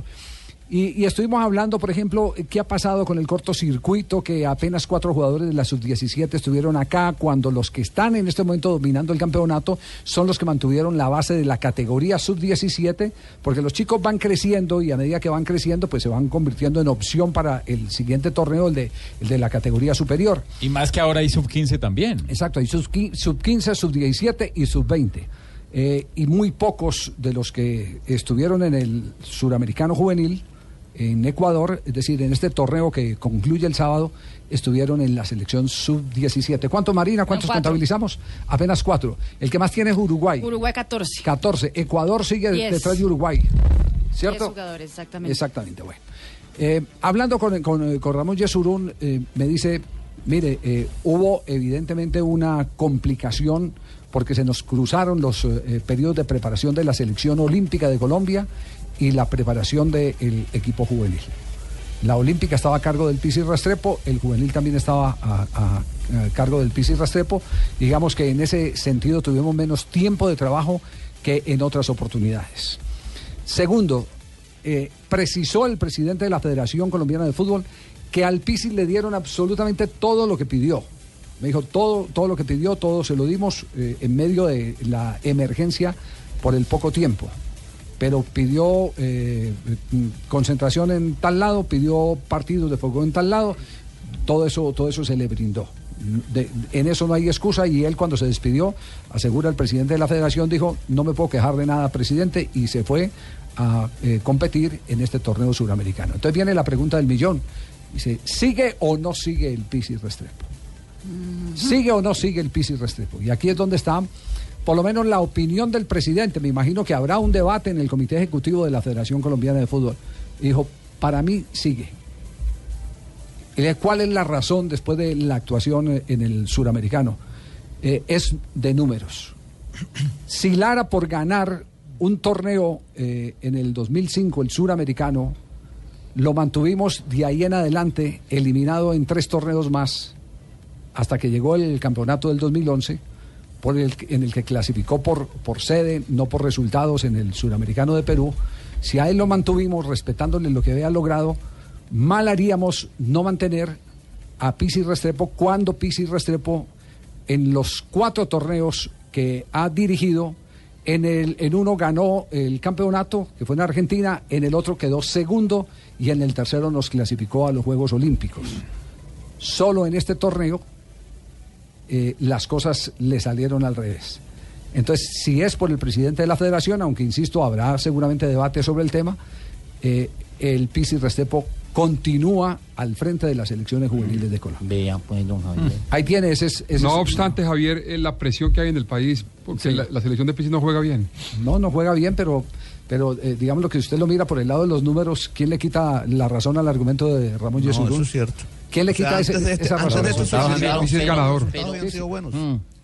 Y, y estuvimos hablando, por ejemplo, qué ha pasado con el cortocircuito, que apenas cuatro jugadores de la sub-17 estuvieron acá, cuando los que están en este momento dominando el campeonato son los que mantuvieron la base de la categoría sub-17, porque los chicos van creciendo y a medida que van creciendo, pues se van convirtiendo en opción para el siguiente torneo, el de, el de la categoría superior. Y más que ahora hay sub-15 también. Exacto, hay sub qui- sub-15, sub-17 y sub-20. Eh, y muy pocos de los que estuvieron en el suramericano juvenil en Ecuador, es decir, en este torneo que concluye el sábado, estuvieron en la selección sub-17. ¿Cuántos, Marina? ¿Cuántos contabilizamos? Apenas cuatro. El que más tiene es Uruguay. Uruguay 14. 14. Ecuador sigue detrás de Uruguay. ¿Cierto? Jugadores, exactamente. Exactamente, bueno. Eh, hablando con, con, con Ramón Yesurún, eh, me dice, mire, eh, hubo evidentemente una complicación porque se nos cruzaron los eh, periodos de preparación de la selección olímpica de Colombia y la preparación del equipo juvenil. La olímpica estaba a cargo del Pisi Restrepo, el juvenil también estaba a cargo del Pisi Restrepo. Digamos que en ese sentido tuvimos menos tiempo de trabajo que en otras oportunidades. Segundo, eh, precisó el presidente de la Federación Colombiana de Fútbol que al Pisi le dieron absolutamente todo lo que pidió. Me dijo, todo, todo lo que pidió, todo se lo dimos eh, en medio de la emergencia por el poco tiempo. Pero pidió eh, concentración en tal lado, pidió partidos de fútbol en tal lado, todo eso, todo eso se le brindó. De- en eso no hay excusa y él cuando se despidió, asegura el presidente de la federación, dijo, no me puedo quejar de nada, presidente, y se fue a eh, competir en este torneo suramericano. Entonces viene la pregunta del millón. Dice, ¿sigue o no sigue el Pisi Restrepo? ¿Sigue o no sigue el Pisi Restrepo? Y aquí es donde está, por lo menos, la opinión del presidente. Me imagino que habrá un debate en el Comité Ejecutivo de la Federación Colombiana de Fútbol. Dijo, para mí sigue. ¿Cuál es la razón después de la actuación eh, en el suramericano? Eh, es de números. Si Lara por ganar un torneo eh, en el 2005, el suramericano, lo mantuvimos de ahí en adelante, eliminado en tres torneos más, hasta que llegó el campeonato del 2011, por el, en el que clasificó por, por sede, no por resultados en el suramericano de Perú. Si a él lo mantuvimos respetándole lo que había logrado, mal haríamos no mantener a Pisi Restrepo cuando Pisi Restrepo en los cuatro torneos que ha dirigido, en, el, en uno ganó el campeonato, que fue en Argentina, en el otro quedó segundo y en el tercero nos clasificó a los Juegos Olímpicos. Solo en este torneo eh, las cosas le salieron al revés. Entonces, si es por el presidente de la federación, aunque insisto, habrá seguramente debate sobre el tema, eh, el Pisi Restrepo continúa al frente de las elecciones juveniles de Colombia. Vean, pues, don Javier. Ahí tiene ese, es- ese no obstante, Javier, eh, la presión que hay en el país, porque Sí. la, la selección de Pisi no juega bien. No, no juega bien, pero, pero eh, digamos lo que usted lo mira por el lado de los números, ¿quién le quita la razón al argumento de Ramón No, Yesurún? eso es cierto. ¿Quién le O sea, quita ese- antes de este- esa antes de han sido ganador. resultados habían sido buenos.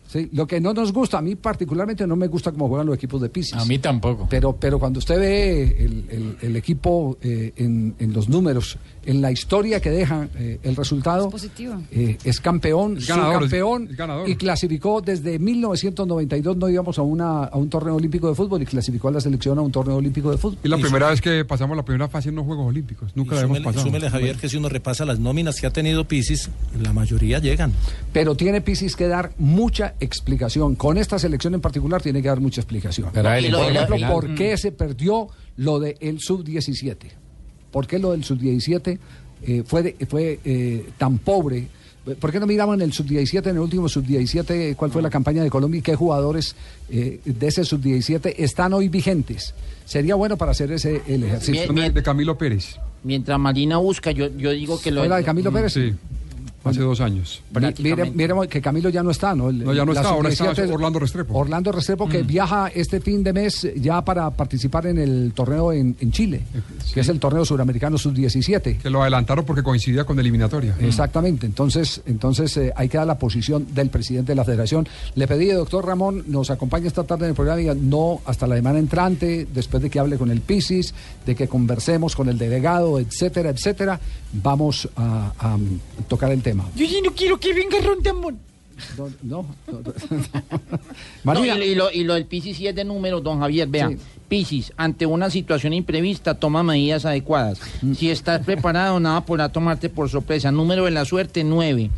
Sí, lo que no nos gusta, a mí particularmente no me gusta cómo juegan los equipos de Pisis. A mí tampoco. Pero, pero cuando usted ve el, el- el equipo eh, en, en los números, en la historia que deja eh, el resultado, Positivo. eh, es campeón, Es ganador, subcampeón es- es ganador. y clasificó desde 1992, no íbamos a, una, a un torneo olímpico de fútbol y clasificó a la selección a un torneo olímpico de fútbol. Y la primera vez que pasamos la primera fase en los Juegos Olímpicos. Nunca Y la hemos pasado. súmele, Javier, que si uno repasa las nóminas que ha tenido Pisis, la mayoría llegan. Pero tiene Pisis que dar mucha explicación. Con esta selección en particular tiene que dar mucha explicación. Pero él Por ejemplo, final. ¿por qué se perdió lo del sub-17? ¿Por qué lo del sub-17 eh, fue, de- fue eh, tan pobre? ¿Por qué no miramos en el sub-17, en el último sub-17, cuál fue la campaña de Colombia y qué jugadores eh, de ese sub-17 están hoy vigentes? Sería bueno para hacer ese el ejercicio. De, de Camilo Pérez. Mientras Marina busca, yo, yo digo que lo ¿Fue la de Camilo Pérez? Sí, hace dos años. Mi- Mire, miremos que Camilo ya no está, ¿no? El- No, ya no la está, ahora está sub-17 Orlando Restrepo. Orlando Restrepo que viaja este fin de mes ya para participar en el torneo en, en Chile, que es el torneo suramericano sub-17. Que lo adelantaron porque coincidía con eliminatoria. Exactamente, entonces, entonces eh, ahí queda la posición del presidente de la federación. Le pedí, doctor Ramón, nos acompañe esta tarde en el programa y diga, no hasta la semana entrante, después de que hable con el PISIS, de que conversemos con el delegado, etcétera, etcétera, vamos a, a, mm, tocar el tema. Yo ya no quiero que venga Rondamón. No, no, no, no. No, Marina. y, y lo, y lo del Piscis sí es de número, don Javier. Vea, Sí. Piscis, ante una situación imprevista, toma medidas adecuadas. Mm. Si estás preparado, nada podrá tomarte por sorpresa. Número de la suerte, 9.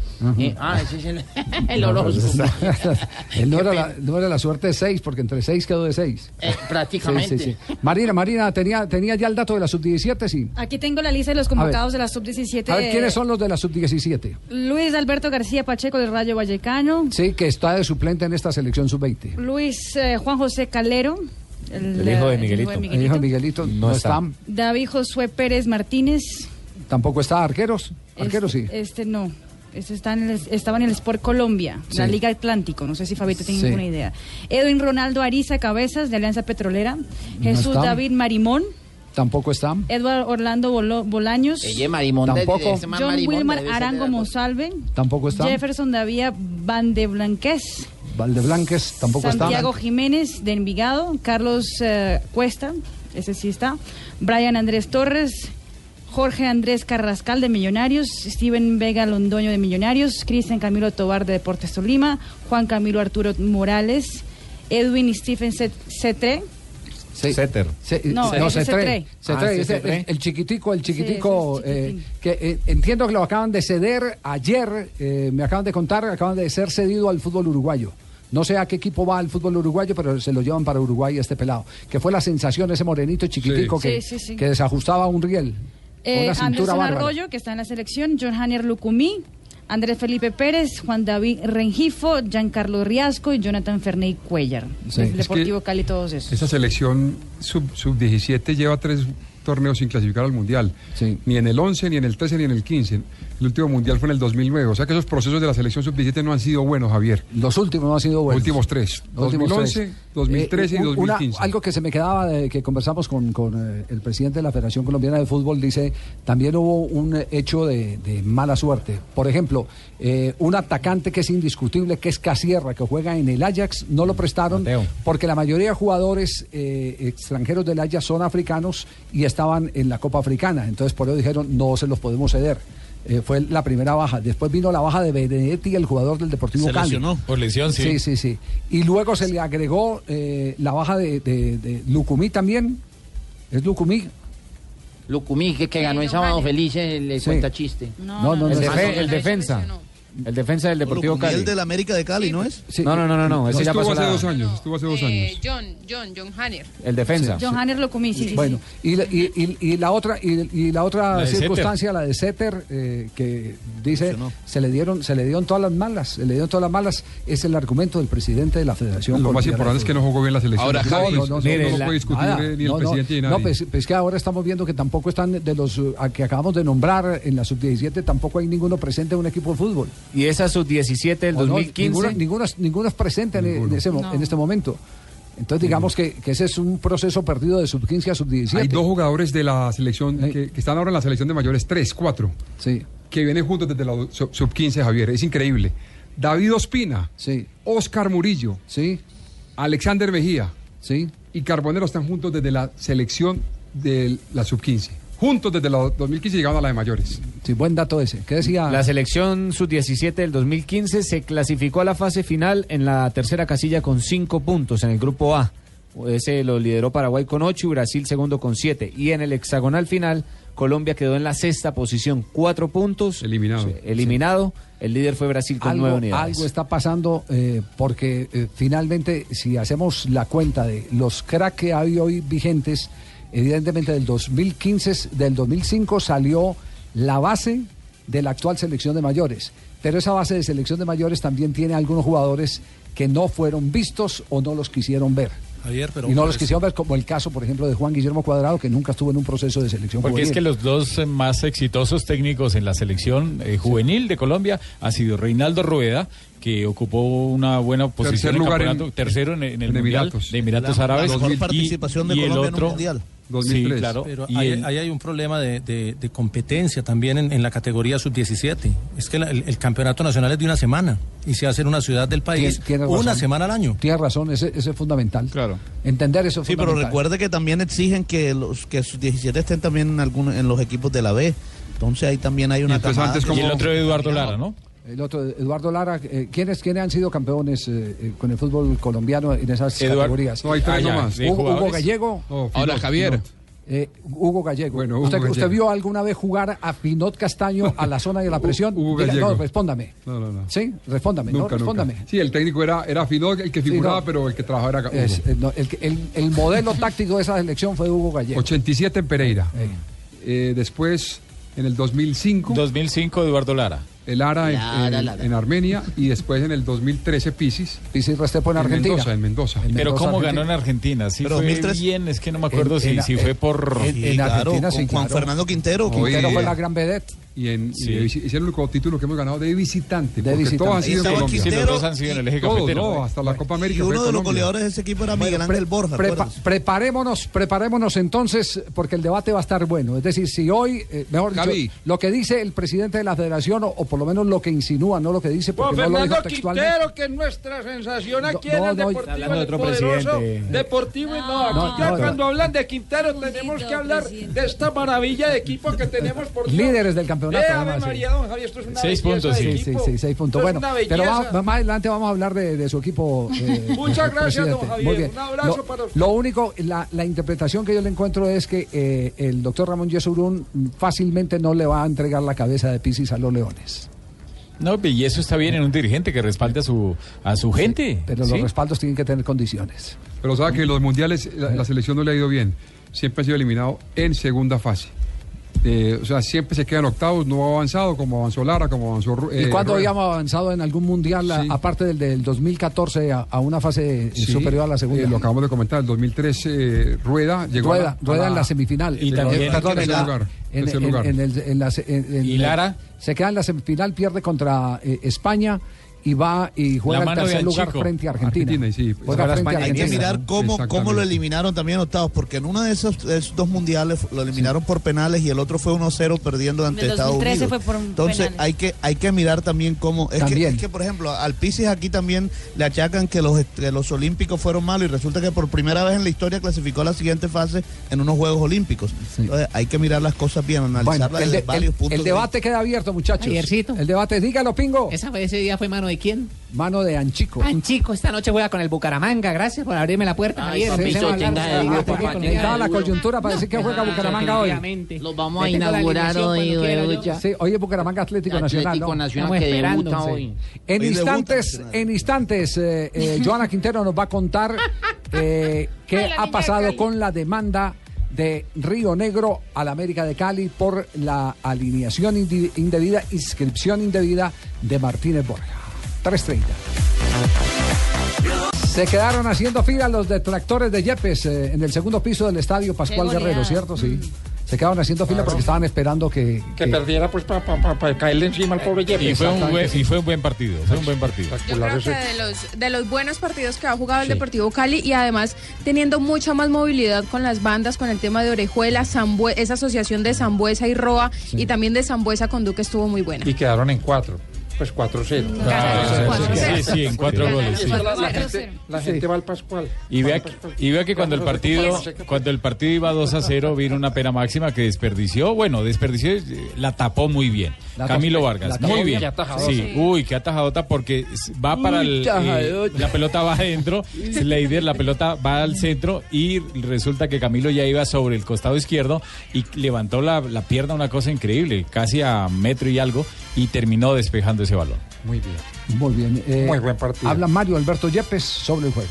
ah, ese es el, el horóscopo. El número, de la, el número de la suerte es 6, porque entre 6 quedó de 6. Eh, prácticamente. Marina, Marina, ¿tenía, ¿tenía ya el dato de la sub-17? Sí. Aquí tengo la lista de los ver. convocados de la sub-17. A ver, ¿quiénes son los de la sub-17? Luis Alberto García Pacheco del Rayo Vallecano. Sí, que está de suplente en esta selección sub-20. Luis eh, Juan José Calero. El hijo de Miguelito. El hijo de Miguelito no, está. David Josué Pérez Martínez. Tampoco está arqueros. Arqueros sí. Este no. Este está en el- estaba en el Sport Colombia, la. Liga Atlántico. No sé si Fabito tiene Sí. ninguna idea. Edwin Ronaldo Ariza Cabezas de Alianza Petrolera. Jesús está. David Marimón. Tampoco está. Edward Orlando Bolo- Bolaños. Ella, Marimón, de- Tampoco. John Marimón Wilmar Arango Monsalve. Tampoco está. Jefferson David Van de Blanquez. Valdeblanques tampoco Santiago está. Jiménez de Envigado, Carlos eh, Cuesta, ese sí está, Brian Andrés Torres, Jorge Andrés Carrascal de Millonarios, Steven Vega Londoño de Millonarios, Cristian Camilo Tobar de Deportes Tolima, Juan Camilo Arturo Morales, Edwin Stephen Cet- Cetre, Sí. Setter. Se- No, no, Cetré. Cetré. Ah, Cetré. el, el chiquitico, el chiquitico, es eh, que eh, entiendo que lo acaban de ceder ayer, eh, me acaban de contar, acaban de ser cedido al fútbol uruguayo. No sé a qué equipo va el fútbol uruguayo, pero se lo llevan para Uruguay este pelado. Que fue la sensación ese morenito chiquitico Sí. que, Sí, sí, sí. que desajustaba un riel. eh, Anderson bárbara. Arroyo, que está en la selección, John Hanier Lucumí, Andrés Felipe Pérez, Juan David Rengifo, Giancarlo Riasco y Jonathan Ferney Cuellar. Es Deportivo Cali, todos esos. Esa selección sub- sub-17 lleva tres torneos sin clasificar al Mundial. Ni en el 11, ni en el 13, ni en el 15. El último Mundial fue en el 2009. O sea que esos procesos de la selección sub-17 no han sido buenos, Javier. Los últimos no han sido buenos. Los últimos tres. Los últimos 2011, tres. 2013 Eh, y un- una- 2015. algo que se me quedaba de que conversamos con, con, eh, el presidente de la Federación Colombiana de Fútbol, dice, también hubo un hecho de, de mala suerte. Por ejemplo, eh, un atacante que es indiscutible, que es Casierra, que juega en el Ajax, no lo prestaron porque la mayoría de jugadores eh, extranjeros del Ajax son africanos y estaban en la Copa Africana. Entonces por eso dijeron, no se los podemos ceder. Eh, fue la primera baja. Después vino la baja de Benedetti, el jugador del Deportivo Se Cali. lesionó. Por lesión, sí. Sí, sí, sí. Y luego se le agregó eh, la baja de, de, de Lucumí también. ¿Es Lucumí? Lucumí, que, que ganó en Sábado Feliz, eh, le Sí. cuenta chiste. No, no, el, no, defe- no. el defensa. El defensa del Deportivo Cali. el del América de Cali, ¿no es? No, no, no, no, no. Ese ya estuvo pasó hace la- dos años. Estuvo hace dos años. Eh, John, John, John Hanner. El defensa. John Hanner Lucumí, sí, sí, sí. Bueno, y, la- y- y- y la otra y, y la otra La circunstancia, la de Setter, eh, que dice se le dieron se le dieron todas las malas, se le dieron todas las malas, es el argumento del presidente de la Federación. Lo más importante es que no jugó bien la selección. Ahora, No, Javi, no, no, no, mire, no lo la- puede discutir nada, ni el presidente ni nadie. No, pues, pues que ahora estamos viendo que tampoco están de los a que acabamos de nombrar en la sub-17, tampoco hay ninguno presente en un equipo de fútbol. Y esa sub-17 del ¿O no? 2015. Ninguno, ninguno es- ninguno es presente en, en ese, en este momento. Entonces digamos que, que ese es un proceso perdido de sub-15 a sub-17. Hay dos jugadores de la selección que, que están ahora en la selección de mayores, tres, cuatro. Sí. Que vienen juntos desde la sub- sub-15, Javier. Es increíble. David Ospina. Sí. Oscar Murillo. Sí. Alexander Mejía. Sí. Y Carbonero están juntos desde la selección de la sub-15. Juntos desde la 2015 llegaron a la de mayores. Sí, buen dato ese. ¿Qué decía? La selección sub-17 del 2015 se clasificó a la fase final en la tercera casilla con cinco puntos en el grupo A. Ese lo lideró Paraguay con ocho y Brasil segundo con siete. Y en el hexagonal final, Colombia quedó en la sexta posición, cuatro puntos. Eliminado. eliminado. El líder fue Brasil con nueve unidades. algo está pasando eh, porque eh, finalmente si hacemos la cuenta de los cracks que hay hoy vigentes, Evidentemente del 2015, del 2005 salió la base de la actual selección de mayores, pero esa base de selección de mayores también tiene algunos jugadores que no fueron vistos o no los quisieron ver. Javier, pero y no los quisieron ver, como el caso, por ejemplo, de Juan Guillermo Cuadrado, que nunca estuvo en un proceso de selección Porque es que los dos eh, más exitosos técnicos en la selección eh, juvenil de Colombia han sido Reinaldo Rueda, que ocupó una buena posición tercer tercero en, el Mundial Emiratos. de Emiratos Árabes. La mejor y, participación de y el otro. Sí, claro. Pero ahí, ahí, hay un problema de, de, competencia también en, en la categoría sub-17. Es que el, campeonato nacional es de una semana y se hace en una ciudad del país ¿Tiene, una semana al año. Tienes razón, ese, es fundamental. Claro. Entender eso Sí, pero recuerde que también exigen que los que sub-17 estén también en, algunos, en los equipos de la B. Entonces ahí también hay una y. Como... El otro Eduardo Lara, ¿no? El otro, Eduardo Lara, eh, ¿quiénes, ¿quiénes han sido campeones eh, eh, con el fútbol colombiano en esas categorías? No, hay tres Ah, nomás. ¿de Hugo? Gallego. No, Ahora, Javier. Eh, Hugo Gallego. Hugo ¿Usted, usted vio alguna vez jugar a Pinot Castaño a la zona de la presión? Hugo Diga, Gallego. no, respóndame. No, no, no. Sí, respóndame. no, Nunca, respóndame. nunca. Sí, el técnico era, era Finot el que Sí, figuraba, no. pero el que trabajaba era Hugo. Es, no, el, que- el- el modelo táctico de esa selección fue Hugo Gallego. 87 en Pereira. Eh, después, en el 2005. 2005, Eduardo Lara. El Ara, en- Lara, en, Lara. en Armenia y después en el 2013 Pisis. Pisis Restrepo en Argentina. Mendoza, en Mendoza. Pero ¿cómo ganó en Argentina? Sí Pero fue 2003. bien, es que no me acuerdo En- si, en- si fue por... en- en Argentina, sí, claro. Quintero. Quintero Hoy- fue la gran vedette. Y, en, y Sí. de visi- es el único título que hemos ganado de visitante. De porque visitante. todos han sido en Colombia. Sí, los dos han sido en el eje Todos, cafetero. no, hasta la Copa América. Y uno de los goleadores de ese equipo era Miguel Ángel Borja. Prepa- preparémonos, preparémonos entonces, porque el debate va a estar bueno. Es decir, si hoy, eh, mejor dicho, Javi. lo que dice el presidente de la federación, o, o por lo menos lo que insinúa, no lo que dice, porque Juan no lo dijo Fernando textualmente. Quintero, que es nuestra sensación aquí No, en el no, Deportivo, de otro poderoso presidente. Deportivo. y No, aquí No, ya no, cuando no. hablan de Quintero tenemos que hablar de esta maravilla de equipo que tenemos por Líderes del campeonato, Eh, Ave además, sí. María, don Javier, esto es una Seis puntos, sí. Sí, sí, seis puntos. Bueno, pero más adelante vamos a hablar de, de su equipo. eh, Muchas gracias, don presidente. Javier. Muy bien. Un abrazo lo, para usted. lo único, la, la interpretación que yo le encuentro es que eh, el doctor Ramón Yesurún fácilmente no le va a entregar la cabeza de Pisis a los Leones. No, y eso está bien en un dirigente que respalde a su, a su gente. Pero ¿sí? los respaldos tienen que tener condiciones. Pero sabe que los mundiales, la, la selección no le ha ido bien. Siempre ha sido eliminado en segunda fase. Eh, o sea, siempre se quedan octavos, no ha avanzado como avanzó Lara, como avanzó Ru- ¿Y eh, cuándo Rueda. habíamos avanzado en algún mundial, Sí. aparte del del 2014, a, a una fase Sí, superior a la segunda? eh, lo acabamos de comentar, el 2003 eh, Rueda llegó Rueda, a la, Rueda a en la semifinal. Y Eh, también- perdón, en lugar, en- tercer en- lugar. en la se- en- en- ¿Y Lara? Se queda en la semifinal, pierde contra eh, España y va y juega el de tercer lugar frente a Argentina. Argentina, y sí, Juega ahora frente a España. Hay que mirar cómo, cómo lo eliminaron también en octavos, porque en uno de esos, de esos dos mundiales lo eliminaron por penales y el otro fue 1-0 perdiendo ante el Estados 2013 Unidos. fue por Entonces penales. hay que hay que mirar también cómo es que, También. es que por ejemplo al Pisis aquí también le achacan que los que los olímpicos fueron malos y resulta que por primera vez en la historia clasificó a la siguiente fase en unos Juegos Olímpicos. Entonces hay que mirar las cosas bien, Bueno, analizarlas el, desde de- varios el- puntos el de debate queda abierto, muchachos. El debate, dígalo, Pingo. ¿Esa fue, ese día fue mano de quién? Mano de Anchico. Anchico, esta noche juega con el Bucaramanga. Gracias por abrirme la puerta, Ay, Javier. papito, Empecemos a hablar tenga de- de Dios, porque papá, con tenga ella- Necesitaba la coyuntura para decir que juega Bucaramanga hoy. Los vamos a inaugurar hoy. Sí, hoy es Bucaramanga Atlético, Nacional. Atlético. Nacional Estamos que esperando, debuta sí. hoy. En Hoy instantes, en instantes, eh, eh, Joana Quintero nos va a contar eh, qué ha pasado con la demanda de Río Negro a la América de Cali por la alineación indebida, inscripción indebida de Martínez Borja. 3.30. Se quedaron haciendo fila los detractores de Yepes eh, en el segundo piso del estadio Pascual Guerrero. ¿cierto? Sí. Se quedaron haciendo fila porque estaban esperando que, Que que- perdiera pues para caerle encima al pobre Y Jeffers. fue, un buen, y fue un buen partido, fue un buen partido. Yo creo que de los, de los buenos partidos que ha jugado el Sí. Deportivo Cali y además teniendo mucha más movilidad con las bandas, con el tema de Orejuela, Zambue- esa asociación de Zambuesa y Roa y también de Zambuesa con Duque estuvo muy buena. Y quedaron en cuatro. Pues 4-0. sí, sí, en cuatro goles. sí. La, la gente, la gente va al Pascual. Y vea, Pascual. y vea que cuando el partido cuando el partido iba 2 a 0 vino una pena máxima que desperdició, bueno, desperdició, eh, la tapó muy bien. Camilo Vargas, muy bien. Sí, uy, qué atajadota porque va para el eh, la pelota va adentro, Sleider, la pelota va al centro y resulta que Camilo ya iba sobre el costado izquierdo y levantó la, la pierna una cosa increíble, casi a metro y algo y terminó despejando ese balón. Muy bien. Muy bien. eh, Muy buen partido. Habla Mario Alberto Yepes sobre el juego.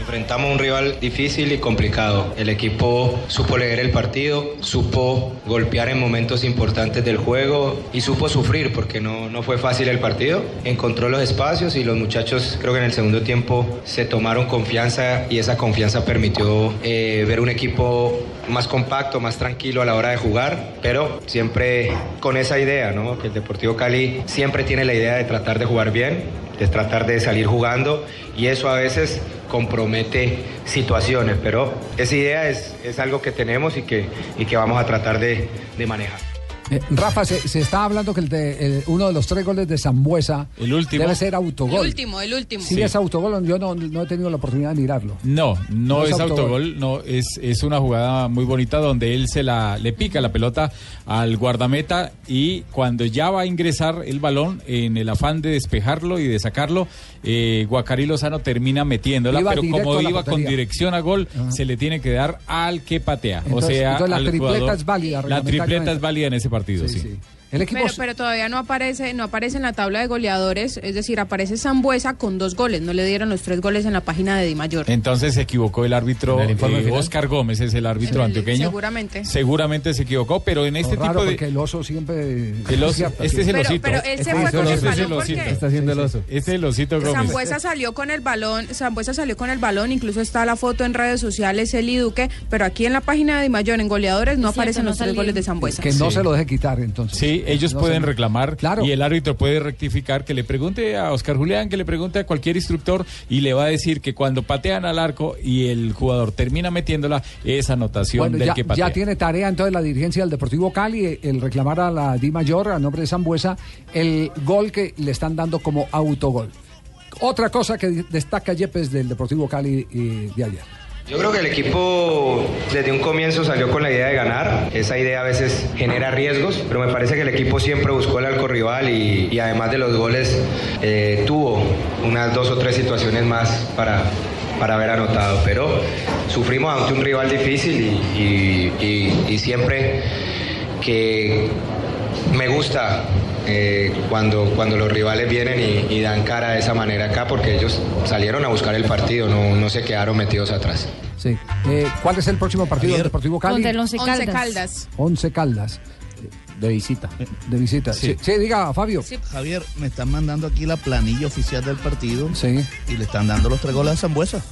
Enfrentamos a un rival difícil y complicado. El equipo supo leer el partido, supo golpear en momentos importantes del juego y supo sufrir porque no, no fue fácil el partido. Encontró los espacios y los muchachos creo que en el segundo tiempo se tomaron confianza y esa confianza permitió eh, ver un equipo más compacto, más tranquilo a la hora de jugar, pero siempre con esa idea, ¿no? Que el Deportivo Cali siempre tiene la idea de tratar de jugar bien, de tratar de salir jugando y eso a veces compromete situaciones, pero esa idea es, es algo que tenemos y que, y que vamos a tratar de, de manejar. Eh, Rafa, se, se está hablando que el de, el- uno de los tres goles de Zambuesa El último. debe ser El autogol. último, el último. Sí, es autogol, yo no, no he tenido la oportunidad de mirarlo. No, no, No es es, autogol. autogol, no, es, es una jugada muy bonita donde él se la le pica la pelota al guardameta y cuando ya va a ingresar el balón, en el afán de despejarlo y de sacarlo, eh, Guacari Lozano termina metiéndola, Iba pero como iba con dirección a gol, se le tiene que dar al que patea. Entonces- o sea, entonces la tripleta jugador- es válida, La tripleta es válida en ese partido, sí. El equipo Pero, pero todavía no aparece, no aparece en la tabla de goleadores, es decir, aparece Zambuesa con dos goles, no le dieron los tres goles en la página de Di Mayor. Entonces se equivocó el árbitro, En el informe eh. Oscar Gómez es el árbitro antioqueño. Seguramente. Seguramente se equivocó, pero en este raro tipo de... porque el oso siempre. El oso- este es el Pero- osito. pero Este fue con el balón el porque-. Está haciendo el oso. Este es el osito Gómez. Zambuesa salió con el balón, Zambuesa salió con el balón, incluso está la foto en redes sociales, él y Duque, pero aquí en la página de Di Mayor, en goleadores, no aparecen no los tres goles de Zambuesa. Que no Sí. se lo deje quitar, entonces. Sí, ellos No pueden se- reclamar Claro. y el árbitro puede rectificar, que le pregunte a Oscar Julián, que le pregunte a cualquier instructor y le va a decir que cuando patean al arco y el jugador termina metiéndola, es anotación Bueno, del ya, que patea. ya tiene tarea entonces la dirigencia del Deportivo Cali eh, el reclamar a la Di Mayor a nombre de Zambuesa el gol que le están dando como autogol. Otra cosa que destaca Yepes del Deportivo Cali eh, de ayer. Yo creo que el equipo desde un comienzo salió con la idea de ganar. Esa idea a veces genera riesgos, pero me parece que el equipo siempre buscó el arco rival y, además de los goles eh, tuvo unas dos o tres situaciones más para, para haber anotado. Pero sufrimos ante un rival difícil y siempre que me gusta eh, cuando, cuando los rivales vienen y, y dan cara de esa manera acá porque ellos salieron a buscar el partido, no, no se quedaron metidos atrás. Sí. Eh, ¿Cuál es el próximo partido del Deportivo Cali? Contra el Once Once Caldas. Caldas. Once Caldas. De visita. De visita. Sí, sí, diga, Fabio. Javier, me están mandando aquí la planilla oficial del partido. Sí. Y le están dando los tres goles a Zambuesa.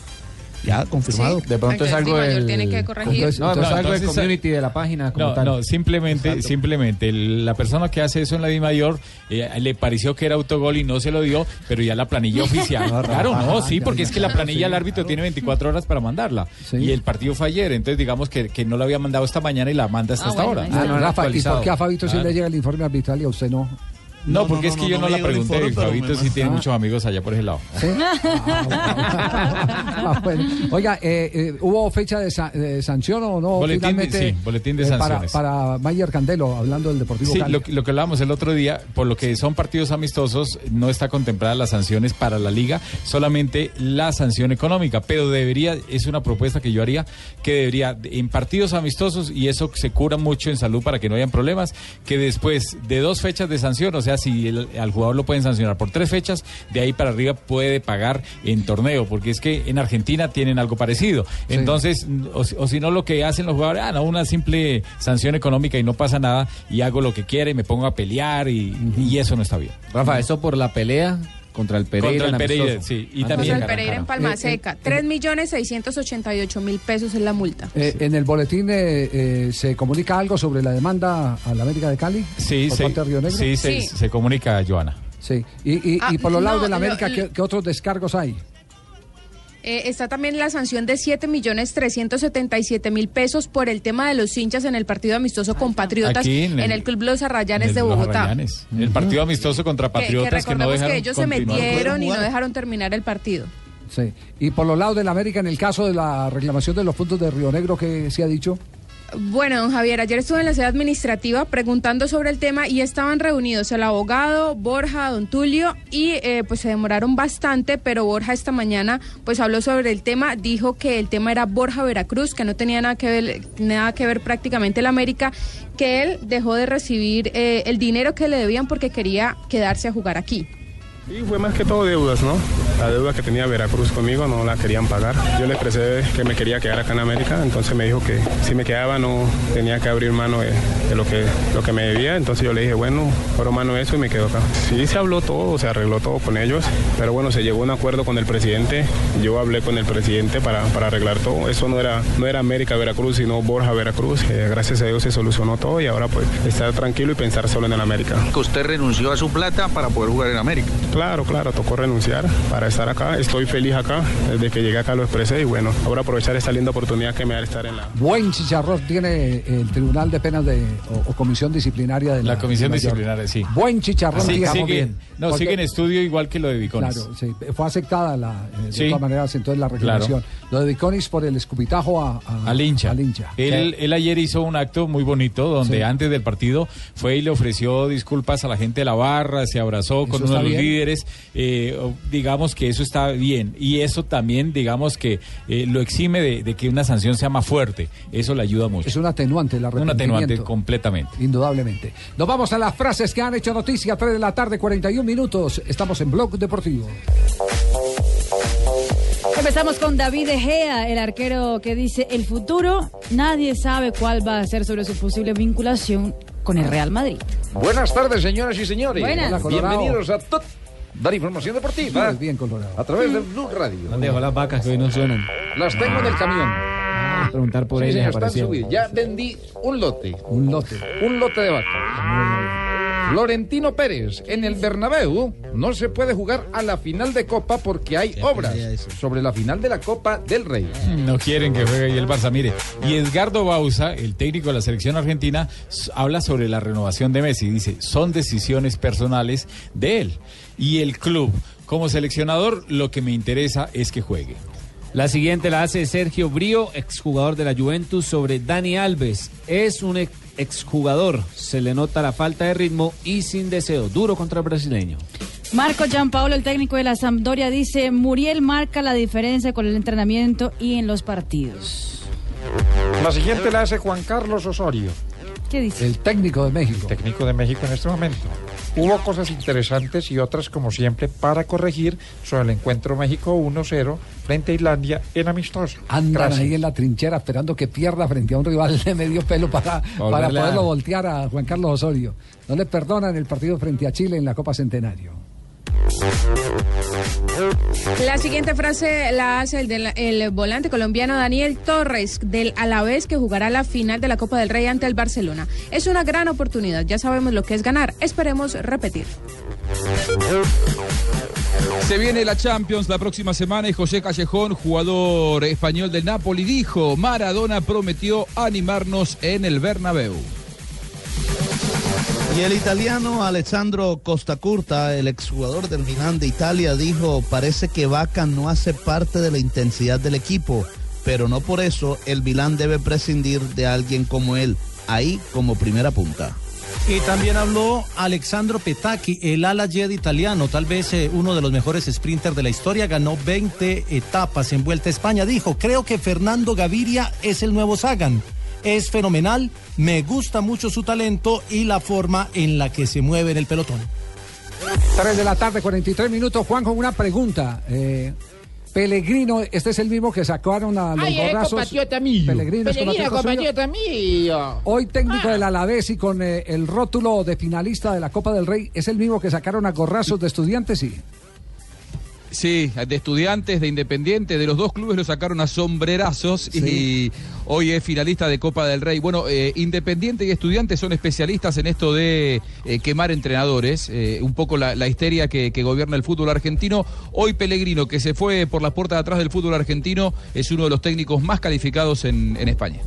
Ya, confirmado. Sí. De pronto es algo Di Mayor del- tiene que corregir. Entonces- No, entonces no, algo del entonces- community de la página como No, tal. no, simplemente, simplemente la persona que hace eso en la Di Mayor eh, le pareció que era autogol y no se lo dio, pero ya la planilla oficial. No, claro, no, sí, porque es que la planilla el árbitro tiene 24 horas para mandarla. Y el partido fue ayer, entonces digamos que, que no la había mandado esta mañana y la manda hasta Ah, esta bueno, hora. Ah, no, Rafa, ¿y por qué a Fabito sí Claro. le llega el informe arbitral y a usted no? No, No, porque no, es no, que yo no la pregunté. Fabito me sí tiene muchos amigos allá por ese lado. ¿Sí? Ah, bueno. Oiga, eh, eh, ¿hubo fecha de, sa- de sanción o no? Boletín de- sí, boletín de eh, para, sanciones. para Mayer Candelo, hablando del Deportivo Sí, Cali. lo, que- lo que hablábamos el otro día, por lo que son partidos amistosos, no está contemplada las sanciones para la liga, solamente la sanción económica, pero debería, es una propuesta que yo haría, que debería, en partidos amistosos, y eso se cura mucho en salud para que no hayan problemas, que después de dos fechas de sanción, o sea, si el- al jugador lo pueden sancionar por tres fechas, de ahí para arriba puede pagar en torneo, porque es que en Argentina tienen algo parecido. Entonces, o, si- o si no, lo que hacen los jugadores, ah, no, una simple sanción económica y no pasa nada, y hago lo que quiere, me pongo a pelear, y, y eso no está bien. Rafa, eso por la pelea contra el Pereira. Contra el en Pereira, sí, y también- Contra el Pereira en Palma Seca. 3 millones 688 mil pesos es la multa. Eh, En el boletín eh, eh, se comunica algo sobre la demanda a la América de Cali Sí, por sí, parte de Río Negro. sí, se, Sí. se comunica, Joana. Sí. Y, y- Ah, y por los lados no, de la América, lo- ¿qué, qué otros descargos hay? Eh, está también la sanción de 7 millones 377 mil pesos por el tema de los hinchas en el partido amistoso con Patriotas Aquí en, en el, el- Club Los Arrayanes El- de Bogotá. Arrayanes. El partido amistoso contra Que, que Patriotas que, no dejaron que ellos se metieron y no dejaron terminar el partido. Sí. Y por los lados de la América, en el caso de la reclamación de los puntos de Río Negro, ¿qué se ha dicho? Bueno, don Javier, ayer estuve en la sede administrativa preguntando sobre el tema y estaban reunidos el abogado, Borja, don Tulio y eh, pues se demoraron bastante, pero Borja esta mañana pues habló sobre el tema, dijo que el tema era Borja Veracruz, que no tenía nada que ver, nada que ver prácticamente el América, que él dejó de recibir eh, el dinero que le debían porque quería quedarse a jugar aquí. Sí, fue más que todo deudas, ¿no? La deuda que tenía Veracruz conmigo no la querían pagar. Yo le expresé que me quería quedar acá en América, entonces me dijo que si me quedaba no tenía que abrir mano de, lo, que, lo que me debía, entonces yo le dije, bueno, abro mano eso y me quedo acá. Sí, se habló todo, se arregló todo con ellos, pero bueno, se llegó a un acuerdo con el presidente, yo hablé con el presidente para, para arreglar todo. Eso no era, no era América Veracruz, sino Borja Veracruz. Eh, gracias a Dios se solucionó todo y ahora pues estar tranquilo y pensar solo en el América. Que usted renunció a su plata para poder jugar en América. Claro, claro, tocó renunciar. Para estar acá. Estoy feliz acá. Desde que llegué acá lo expresé y bueno, ahora aprovechar esta linda oportunidad que me da de estar en la... Buen chicharrón tiene el Tribunal de Penas de, o, o Comisión Disciplinaria de la, La comisión de disciplinaria, sí. Buen chicharrón Sí, tiene. sigue, no, Porque- sigue en estudio igual que lo de Viconis. Claro, sí, fue aceptada la, eh, de Sí. todas maneras entonces la reclamación. Lo de Viconis por el escupitajo a, a- Al hincha. al hincha. Él, él ayer hizo un acto muy bonito donde Sí. antes del partido fue y le ofreció disculpas a la gente de la barra, se abrazó con ¿Eso uno de los bien? Eh, digamos que eso está bien. Y eso también, digamos que eh, lo exime de, de que una sanción sea más fuerte. Eso le ayuda mucho. Es un atenuante la Un atenuante completamente. Indudablemente. Nos vamos a las frases que han hecho noticia. 3 de la tarde, 41 minutos. Estamos en Blog Deportivo. Empezamos con David Egea, el arquero que dice, el futuro nadie sabe cuál va a ser sobre su posible vinculación con el Real Madrid. Buenas tardes, señoras y señores. Buenas. Hola. Bienvenidos a Tot. Dar información deportiva. Bien, Colorado. A través de Blue Radio. ¿Dónde dejó las vacas que hoy no suenan? Las tengo en el camión. Ah, preguntar por Sí, ellas están subidas. Ya vendí un lote. Un lote. Un lote de vacas. Florentino Pérez, en el Bernabéu no se puede jugar a la final de Copa porque hay obras sobre la final de la Copa del Rey. No quieren que juegue ahí el Barça. Mire, y Edgardo Bauza, el técnico de la selección argentina, habla sobre la renovación de Messi. Dice, son decisiones personales de él. Y el club, como seleccionador, lo que me interesa es que juegue. La siguiente la hace Sergio Brío, exjugador de la Juventus, sobre Dani Alves. Es un ex- exjugador, se le nota la falta de ritmo y sin deseo, duro contra el brasileño. Marco Gianpaolo, el técnico de la Sampdoria, dice, Muriel marca la diferencia con el entrenamiento y en los partidos. La siguiente la hace Juan Carlos Osorio. ¿Qué dice? El técnico de México. Técnico de México en este momento. Hubo cosas interesantes y otras, como siempre, para corregir sobre el encuentro México 1-0 frente a Islandia en amistoso. Andan Gracias. ahí en la trinchera esperando que pierda frente a un rival de medio pelo para, para poderlo voltear a Juan Carlos Osorio. No le perdonan el partido frente a Chile en la Copa Centenario. La siguiente frase la hace el, el volante colombiano Daniel Torres del Alavés que jugará la final de la Copa del Rey ante el Barcelona. Es una gran oportunidad, ya sabemos lo que es ganar, esperemos repetir. Se viene la Champions la próxima semana y José Callejón, jugador español del Napoli, dijo, Maradona prometió animarnos en el Bernabéu. Y el italiano Alessandro Costacurta, el exjugador del Milan de Italia, dijo, parece que Vaca no hace parte de la intensidad del equipo, pero no por eso el Milan debe prescindir de alguien como él, ahí como primera punta. Y también habló Alexandro Petacchi, el ala jet italiano, tal vez eh, uno de los mejores sprinters de la historia, ganó 20 etapas en Vuelta a España. Dijo, creo que Fernando Gaviria es el nuevo Sagan. Es fenomenal, me gusta mucho su talento y la forma en la que se mueve en el pelotón. 3 de la tarde, 43 minutos. Juan, con una pregunta. Eh, Pellegrino, este es el mismo que sacaron a los Ay, compatriota mío. Pellegrino compatriota mío. Hoy técnico del Alavés y con eh, el rótulo de finalista de la Copa del Rey, ¿es el mismo que sacaron a gorrazos de estudiantes? Sí. Sí, de estudiantes, de Independiente, de los dos clubes lo sacaron a sombrerazos y hoy es finalista de Copa del Rey. Bueno, eh, Independiente y Estudiantes son especialistas en esto de eh, quemar entrenadores, eh, un poco la, la histeria que, que gobierna el fútbol argentino. Hoy Pellegrino, que se fue por la puerta de atrás del fútbol argentino, es uno de los técnicos más calificados en, en España.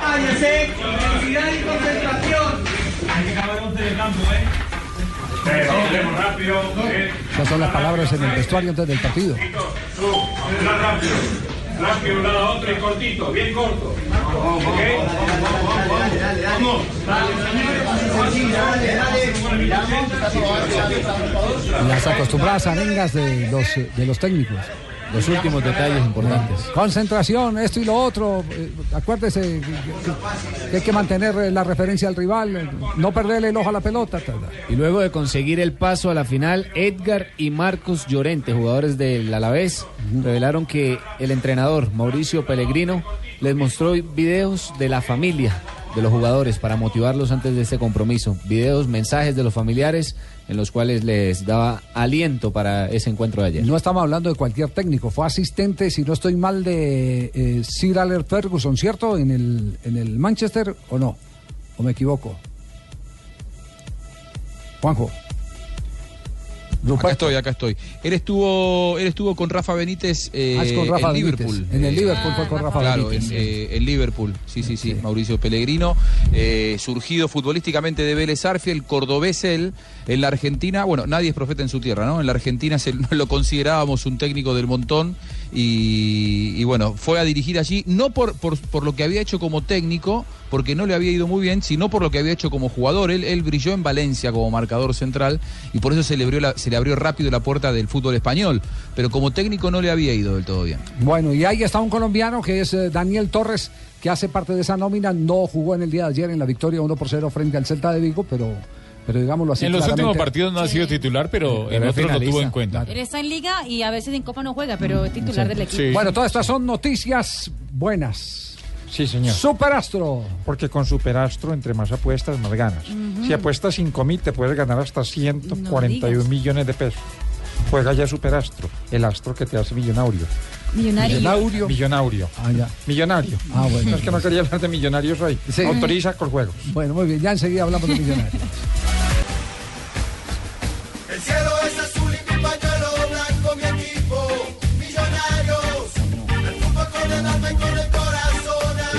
Cállense, intensidad y concentración. Hay que acabar 11 del campo, ¿eh? Pero, vamos rápido, ¿eh? Esas son las palabras en el vestuario antes del partido. Las acostumbradas arengas de los, de los técnicos. Los últimos detalles importantes. Concentración, esto y lo otro. eh, acuérdese que, hay que mantener eh, la referencia al rival, eh, no perderle el ojo a la pelota. Y luego de conseguir el paso a la final, Edgar y Marcos Llorente, jugadores del Alavés, revelaron que el entrenador Mauricio Pellegrino les mostró videos de la familia de los jugadores para motivarlos antes de este compromiso. Videos, mensajes de los familiares en los cuales les daba aliento para ese encuentro de ayer. No estamos hablando de cualquier técnico, fue asistente, si no estoy mal, de eh, Sir Alex Ferguson, ¿cierto? En el, en el Manchester o no, o me equivoco. Juanjo. Acá estoy, acá estoy. Él estuvo, él estuvo con Rafa Benítez eh, Ah, es con Rafa en Benítez. Liverpool. En el Liverpool fue con Rafa claro, Benítez. en, eh, en Liverpool, sí, sí, sí, Mauricio Pellegrino, eh, surgido futbolísticamente de Vélez Arfiel, cordobés él, en la Argentina, bueno, nadie es profeta en su tierra, ¿no? En la Argentina se, lo considerábamos un técnico del montón y, bueno, fue a dirigir allí, no por, por, por lo que había hecho como técnico, porque no le había ido muy bien, sino por lo que había hecho como jugador. Él, brilló en Valencia como marcador central y por eso se le, abrió se le abrió rápido la puerta del fútbol español, pero como técnico no le había ido del todo bien. Bueno, y ahí está un colombiano que es eh, Daniel Torres, que hace parte de esa nómina. No jugó en el día de ayer en la victoria 1 por 0 frente al Celta de Vigo, pero, pero digámoslo así. en los últimos partidos no ha sido titular, pero en Pero otros lo tuvo en cuenta. Él está en liga y a veces en Copa no juega, pero es titular del equipo. Bueno, todas estas son noticias buenas. Sí, señor. Superastro. Porque con Superastro, entre más apuestas, más ganas. Ujú. Si apuestas 5 mil, te puedes ganar hasta 141 digas. millones de pesos. Juega ya Superastro, el astro que te hace millonario. Millonario. Millonario. Millonario. Ah, ya. Millonario. Ah, bueno. No, es que no quería hablar de millonarios hoy. Sí. Autoriza con juegos. Bueno, muy bien, ya enseguida hablamos de millonarios.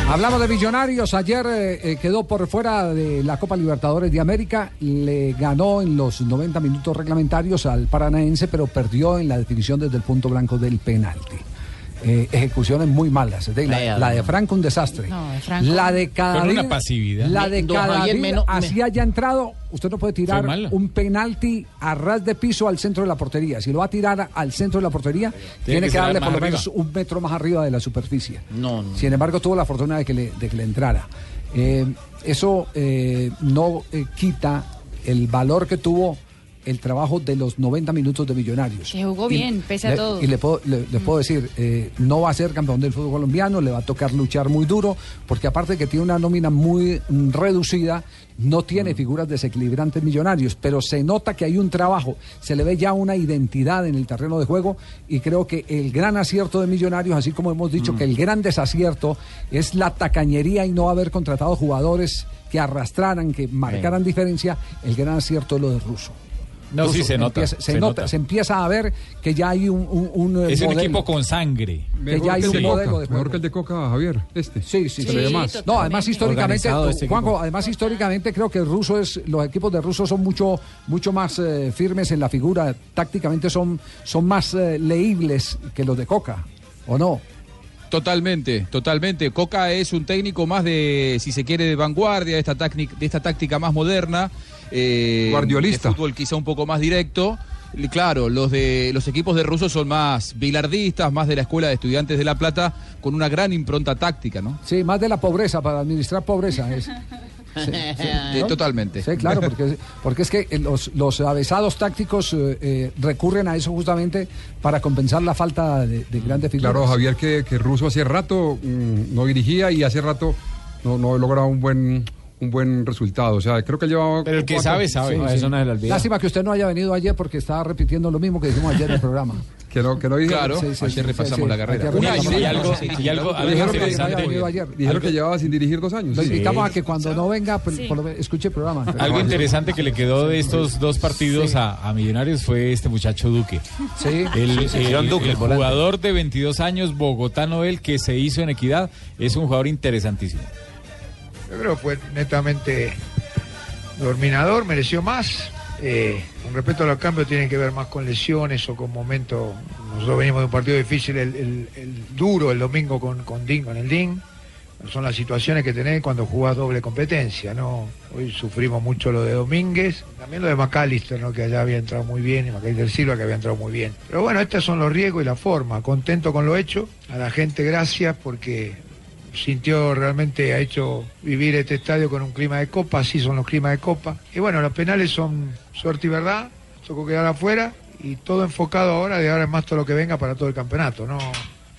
Hablamos de Millonarios. Ayer eh, eh, quedó por fuera de la Copa Libertadores de América. Le ganó en los 90 minutos reglamentarios al Paranaense, pero perdió en la definición desde el punto blanco del penalti. Eh, ejecuciones muy malas. De- La, de. Franco, un desastre. No, de Franco. La de Con Cadavid. una pasividad. La de Cadavid, así haya entrado, usted no puede tirar un penalti a ras de piso al centro de la portería. Si lo va a tirar al centro de la portería, tiene, que darle por lo menos un metro más arriba de la superficie. No, no. Sin embargo, tuvo la fortuna de que le, de que le entrara. Eh, eso eh, no eh, quita el valor que tuvo el trabajo de los 90 minutos de Millonarios. Que jugó Y bien, pese a le- todo. Y le puedo, le- le puedo decir, eh, no va a ser campeón del fútbol colombiano, le va a tocar luchar muy duro, porque aparte de que tiene una nómina muy mm, reducida, no tiene figuras desequilibrantes millonarios, pero se nota que hay un trabajo, se le ve ya una identidad en el terreno de juego y creo que el gran acierto de Millonarios, así como hemos dicho que el gran desacierto es la tacañería y no haber contratado jugadores que arrastraran, que marcaran diferencia, el gran acierto es lo de Russo. No, sí, se nota, empieza- se, se nota, nota. se empieza a ver que ya hay un, un, un, eh, Es un modelo. equipo con sangre. Que ya hay un el de modelo Coca, de mejor que el de Coca, Javier, este. Sí, sí, le ve más. No, además históricamente, este. Juanjo, además históricamente creo que el ruso es, los equipos de ruso son mucho, mucho más eh, firmes en la figura, tácticamente son, son más eh, leíbles que los de Coca, ¿o no? Totalmente, totalmente. Coca es un técnico más de, si se quiere, de vanguardia, de esta, tácnica, de esta táctica más moderna. eh, Guardiolista. De fútbol quizá un poco más directo. Claro, los de los equipos de rusos son más bilardistas, más de la escuela de estudiantes de La Plata, con una gran impronta táctica, ¿no? Sí, más de la pobreza, para administrar pobreza. Es. Sí, sí, totalmente. Sí, claro, porque, porque es que eh, los, los avesados tácticos eh, eh, recurren a eso justamente para compensar la falta de, de grandes figuras. Claro, Javier, que, que Russo hace rato mm, no dirigía y hace rato no, no lograba un buen un buen resultado. O sea, creo que llevaba. Pero el que cuatro- sabe, sabe. Sí, No, sí. eso no se le olvida. Lástima que usted no haya venido ayer porque estaba repitiendo lo mismo que dijimos ayer en el programa. Que no, que no dije. Claro, ayer repasamos la carrera. ayer Un repasamos año, la y algo- y algo- algo Dijeron que ayer. Dijeron que llevaba sin dirigir dos años. Lo Sí. invitamos a que cuando no venga, por- por lo menos escuche el programa. Algo interesante que le quedó de estos dos partidos a, a Millonarios fue este muchacho Duque. Sí. El, Sí, el- el el jugador de 22 años, bogotano él, que se hizo en Equidad, es un jugador interesantísimo. Yo creo que fue netamente dominador, mereció más. Eh, con respecto a los cambios, tienen que ver más con lesiones o con momentos. Nosotros venimos de un partido difícil, el, duro, el domingo con, con con el DIN. Son las situaciones que tenés cuando jugás doble competencia, ¿no? Hoy sufrimos mucho lo de Domínguez, también lo de McAllister, ¿no? Que allá había entrado muy bien, y McAllister Silva que había entrado muy bien. Pero bueno, estos son los riesgos y la forma. Contento con lo hecho. A la gente gracias porque sintió realmente, ha hecho vivir este estadio con un clima de copa, así son los climas de copa. Y bueno, los penales son suerte y verdad, tocó quedar afuera y todo enfocado ahora, de ahora en más todo lo que venga para todo el campeonato, ¿no?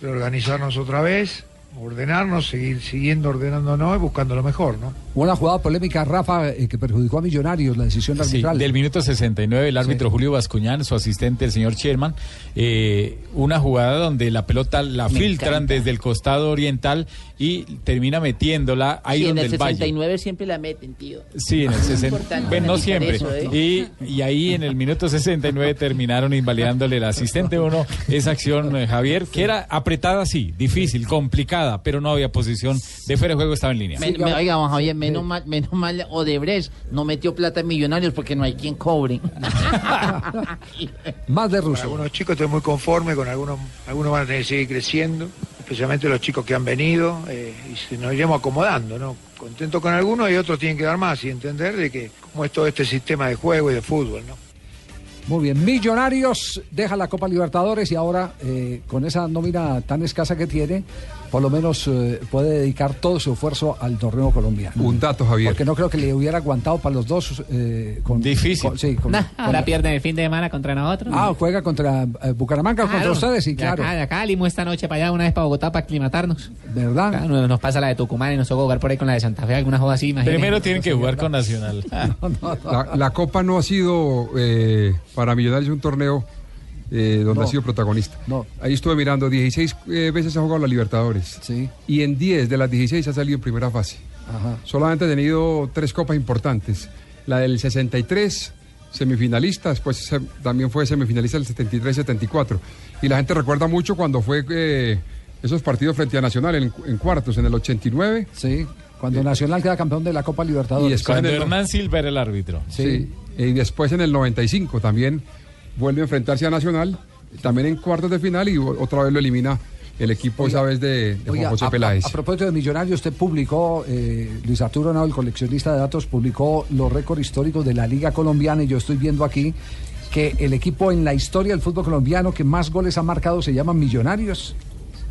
Reorganizarnos otra vez, ordenarnos, seguir siguiendo ordenándonos y buscando lo mejor, ¿no? Una jugada polémica, Rafa, eh, que perjudicó a Millonarios, la decisión Sí, arbitral. del minuto 69, el árbitro Julio Bascuñán, su asistente, el señor Sherman, eh, una jugada donde la pelota la Me filtran encanta. desde el costado oriental y termina metiéndola ahí Sí, en donde el el valle. 69 siempre la meten, tío. Sí, en el 60. importante Bueno, no analizar siempre. eso, ¿eh? y, y ahí en el minuto 69 terminaron invalidándole el asistente uno esa acción, eh, Javier, que era apretada, sí, difícil, complicada, pero no había posición de fuera de juego, estaba en línea. Men- me- oiga, don Javier, menos mal, menos mal Odebrecht no metió plata en millonarios porque no hay quien cobre. Más de Con algunos chicos estoy muy conforme, con algunos, algunos van a tener que seguir creciendo, especialmente los chicos que han venido, eh, y nos iremos acomodando, ¿no? Contento con algunos y otros tienen que dar más y entender de que cómo es todo este sistema de juego y de fútbol, ¿no? Muy bien, Millonarios deja la Copa Libertadores y ahora eh, con esa nómina tan escasa que tiene, por lo menos eh, puede dedicar todo su esfuerzo al torneo colombiano. Un dato, Javier. Porque no creo que le hubiera aguantado para los dos. eh, con, Difícil. con- sí, con- Nah, con- ahora pierden el fin de semana contra nosotros. Ah, juega contra eh, Bucaramanga o contra Claro. ustedes, sí, claro. acá, de acá, Limo esta noche para allá, una vez para Bogotá para aclimatarnos. ¿Verdad? Claro, nos, nos pasa la de Tucumán y nos toca jugar por ahí con la de Santa Fe, alguna joda así, imagínate. Primero tienen que jugar con Nacional. La, la Copa no ha sido eh, para Millonarios un torneo eh, donde No. ha sido protagonista. No. Ahí estuve mirando, 16 eh, veces ha jugado la Libertadores. Sí. Y en 10 de las 16 ha salido en primera fase. Ajá. Solamente ha tenido tres copas importantes. La del 63, semifinalista, después se- también fue semifinalista del 73-74. Y la gente recuerda mucho cuando fue eh, esos partidos frente a Nacional en, en cuartos, en el 89. Sí, cuando Nacional queda campeón de la Copa Libertadores. Y después Cuando en el- Hernán Silva era el árbitro. Sí. Y después en el 95 también vuelve a enfrentarse a Nacional, también en cuartos de final y otra vez lo elimina el equipo esa vez de, de Juan Oiga, José a- Peláez. A, a propósito de Millonarios, usted publicó, eh, Luis Arturo Nao, el coleccionista de datos, publicó los récords históricos de la Liga Colombiana y yo estoy viendo aquí que el equipo en la historia del fútbol colombiano que más goles ha marcado se llama Millonarios.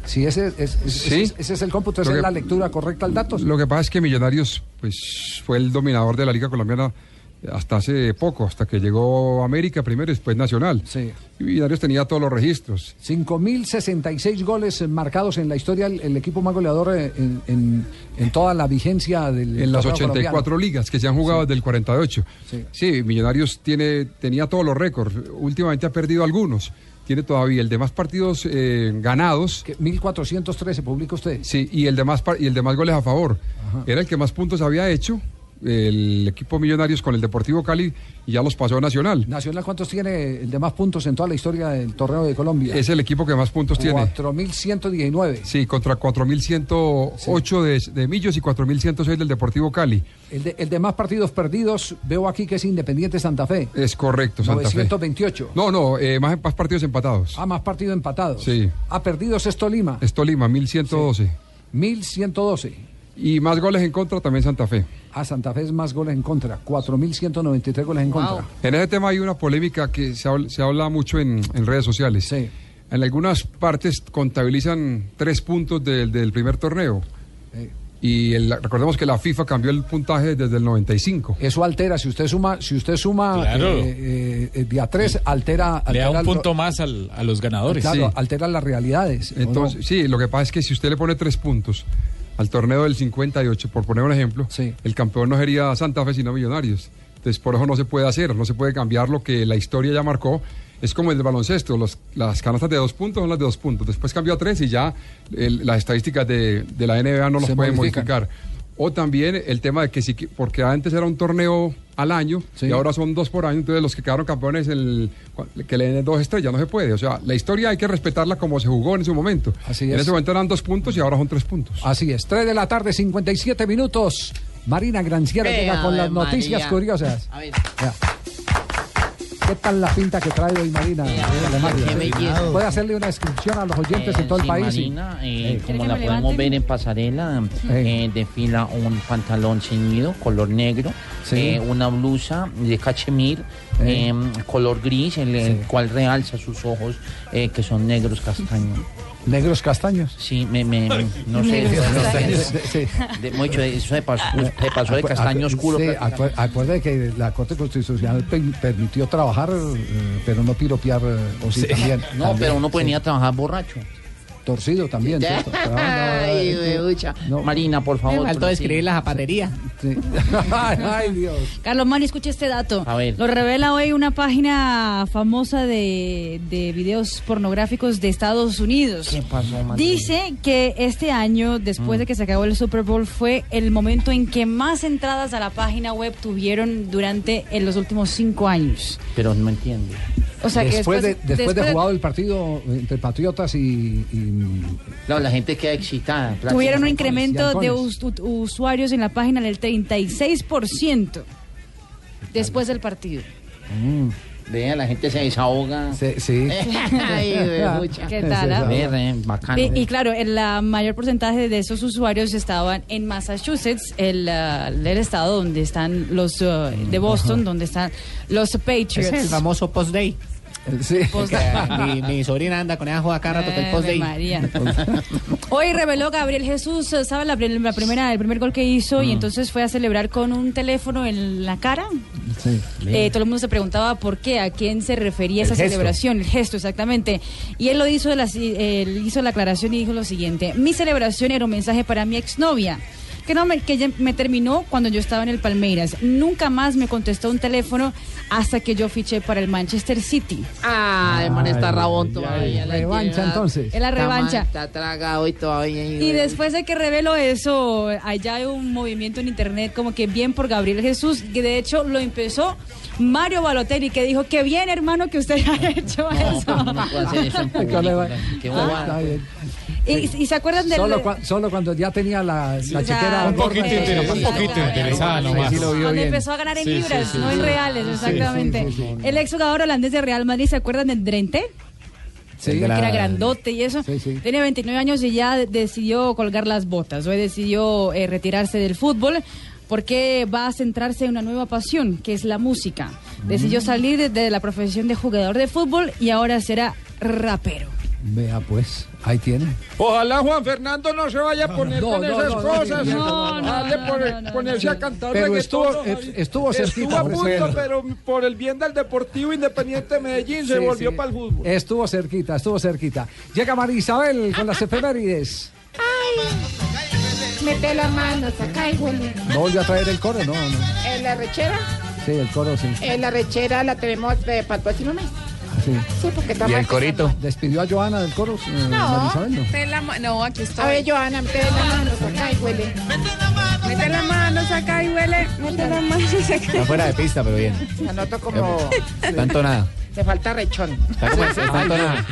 Sí, ese, es, es- Sí. ese, ese es el cómputo, esa es la lectura correcta al dato. Lo que pasa es que Millonarios pues fue el dominador de la Liga Colombiana hasta hace poco, hasta que llegó América primero y después Nacional. Sí. Y Millonarios tenía todos los registros. 5.066 goles eh, marcados en la historia, el, el equipo más goleador eh, en, en- en toda la vigencia del En las torneo 84 colombiano. ligas que se han jugado desde el 48. Sí. Sí, Millonarios tiene, tenía todos los récords. Últimamente ha perdido algunos. Tiene todavía el de más partidos eh, ganados. Que 1413 publica usted. Sí, y el de más, y el de más goles a favor. Ajá. Era el que más puntos había hecho el equipo Millonarios con el Deportivo Cali y ya los pasó a Nacional. Nacional, ¿cuántos tiene el de más puntos en toda la historia del torneo de Colombia? Es el equipo que más puntos tiene. 4.119. Sí, contra 4.108 de, de Millos y 4.106 del Deportivo Cali. El de, el de más partidos perdidos, veo aquí que es Independiente Santa Fe. Es correcto, Santa Fe. 928. No, no, eh, más, más partidos empatados. Ah, más partidos empatados. Sí. Ah, perdidos es Tolima. Es Tolima, 1.112. 1.112. Y más goles en contra también Santa Fe. Ah, Santa Fe es más goles en contra. 4.193 goles en contra. En ese tema hay una polémica que se habla, se habla mucho en, en redes sociales. Sí. En algunas partes contabilizan tres puntos del, del primer torneo. Y el- recordemos que la FIFA cambió el puntaje desde el 95. Eso altera, si usted suma, si usted suma Claro. eh, eh, eh, día 3, altera, Le da un punto más al- a los ganadores. Claro, Sí. altera las realidades. Entonces, sí, lo que pasa es que si usted le pone tres puntos al torneo del 58, por poner un ejemplo, el campeón no sería Santa Fe, sino Millonarios. Entonces, por eso no se puede hacer, no se puede cambiar lo que la historia ya marcó. Es como el baloncesto, los- las canastas de dos puntos son las de dos puntos. Después cambió a tres y ya el- las estadísticas de, de la NBA no los Se pueden modifican. modificar. O también el tema de que sí, que- porque antes era un torneo al año y ahora son dos por año, entonces los que quedaron campeones, el, que le den dos estrellas, no se puede. O sea, la historia hay que respetarla como se jugó en su momento. Así en es. ese momento eran dos puntos y ahora son tres puntos. Así es, 3 de la tarde, 57 minutos. Marina Granciera Vea, llega con las noticias curiosas. A ver. Vea. ¿Qué tal la pinta que trae hoy Marina? Qué belleza. Puede hacerle una descripción a los oyentes en todo el país. Marina, eh, Eh, como la podemos ver en pasarela, eh, desfila un pantalón ceñido, color negro, eh, una blusa de cachemir, Eh. eh, color gris, el, cual realza sus ojos, eh, que son negros castaños. ¿Negros castaños? Sí, me, me- no sé. Sí. De- mucho, eso se pasó, se pasó de castaño oscuro. sí, prácticamente. acu- acuerde que la Corte Constitucional pe- permitió trabajar, eh, pero no piropear, eh, o sí, Sí. también. No, también, pero uno sí. venía a trabajar borracho. Torcido también, ¿cierto? Ahora- Ay, huevucha. Marina, por favor. Faltó prosigue. escribir la zapatería. ay, ay, Dios. Carlos Mani, escuche este dato. A ver. Lo revela hoy una página famosa de, de videos pornográficos de Estados Unidos. ¿Qué pasó, Marina? Dice que este año, después Mm. de que se acabó el Super Bowl, fue el momento en que más entradas a la página web tuvieron durante en los últimos cinco años. Pero no entiendo. O sea que después, después, de, después de después jugado el partido entre Patriotas y, y- No, la gente queda excitada. tuvieron un incremento de us- usuarios en la página del 36% después del partido. Mm, Vea, la gente se desahoga. Sí. Ay, huevucha. ¿Qué tal, ah? Ve, re, bacano. Y, y claro, el la mayor porcentaje de esos usuarios estaban en Massachusetts, el, ah, el estado donde están los ah, de Boston, donde están los Patriots. Es el famoso post-day. Sí. Post- mi, mi sobrina anda con esa joda cada rato que el post-day. María. Hoy reveló Gabriel Jesús, ¿sabe la, pri- la primera, el primer gol que hizo? Mm. Y entonces fue a celebrar con un teléfono en la cara. Sí. Eh, todo el mundo se preguntaba por qué, a quién se refería El esa gesto. celebración, el gesto exactamente. Y él lo hizo, de la él hizo la aclaración y dijo lo siguiente: Mi celebración era un mensaje para mi exnovia. Que, no me, que ella me terminó cuando yo estaba en el Palmeiras. Nunca más me contestó un teléfono hasta que yo fiché para el Manchester City. Ah, el man está rabón todavía. la revancha, entonces. Es la revancha. Está tragado y todavía. Y después de que reveló eso, allá hay un movimiento en internet como que bien por Gabriel Jesús, que de hecho lo empezó Mario Balotelli, que dijo que bien hermano que usted haya hecho eso. No puede hacer eso en público. Qué Está bobada. Y, y se acuerdan del... Solo, cua- solo cuando ya tenía la, la chequera Un poquito, un poquito interesada nomás. Sí, sí, Cuando bien. empezó a ganar en Sí, sí, libras, sí, no sí. en reales, Sí, exactamente. sí, sí, sí. El exjugador holandés de Real Madrid, ¿se acuerdan del Drente? Sí. que era grandote y eso. Sí, sí. Tenía 29 años y ya decidió colgar las botas. Hoy decidió eh, retirarse del fútbol porque va a centrarse en una nueva pasión, que es la música. Decidió salir de, de la profesión de jugador de fútbol y ahora será rapero. Vea pues, ahí tiene. Ojalá Juan Fernando no se vaya a poner No, con no, esas no, cosas. no, no, Dale no, por- no, no, ponerse a cantar Pero estuvo- estuvo cerquita, Estuvo a punto, pero por el bien del Deportivo Independiente de Medellín se volvió sí. para el fútbol. Estuvo cerquita, estuvo cerquita. Llega María Isabel con las efemérides. Mete las manos acá y huele. ¿No volvió a traer el coro? No, no. En la rechera, Sí, el coro sí. en la rechera la tenemos de para el próximo mes. Sí. Sí, porque estamos empezando. ¿Despidió a Joana del coro? eh, no? Mete la no, aquí estoy. A ver, Joana, mete las manos acá y huele. Mete las manos acá y huele. Mete las manos acá. Está fuera de pista, pero bien. La noto como... Tanto nada. Le falta rechón. Está como está entonada.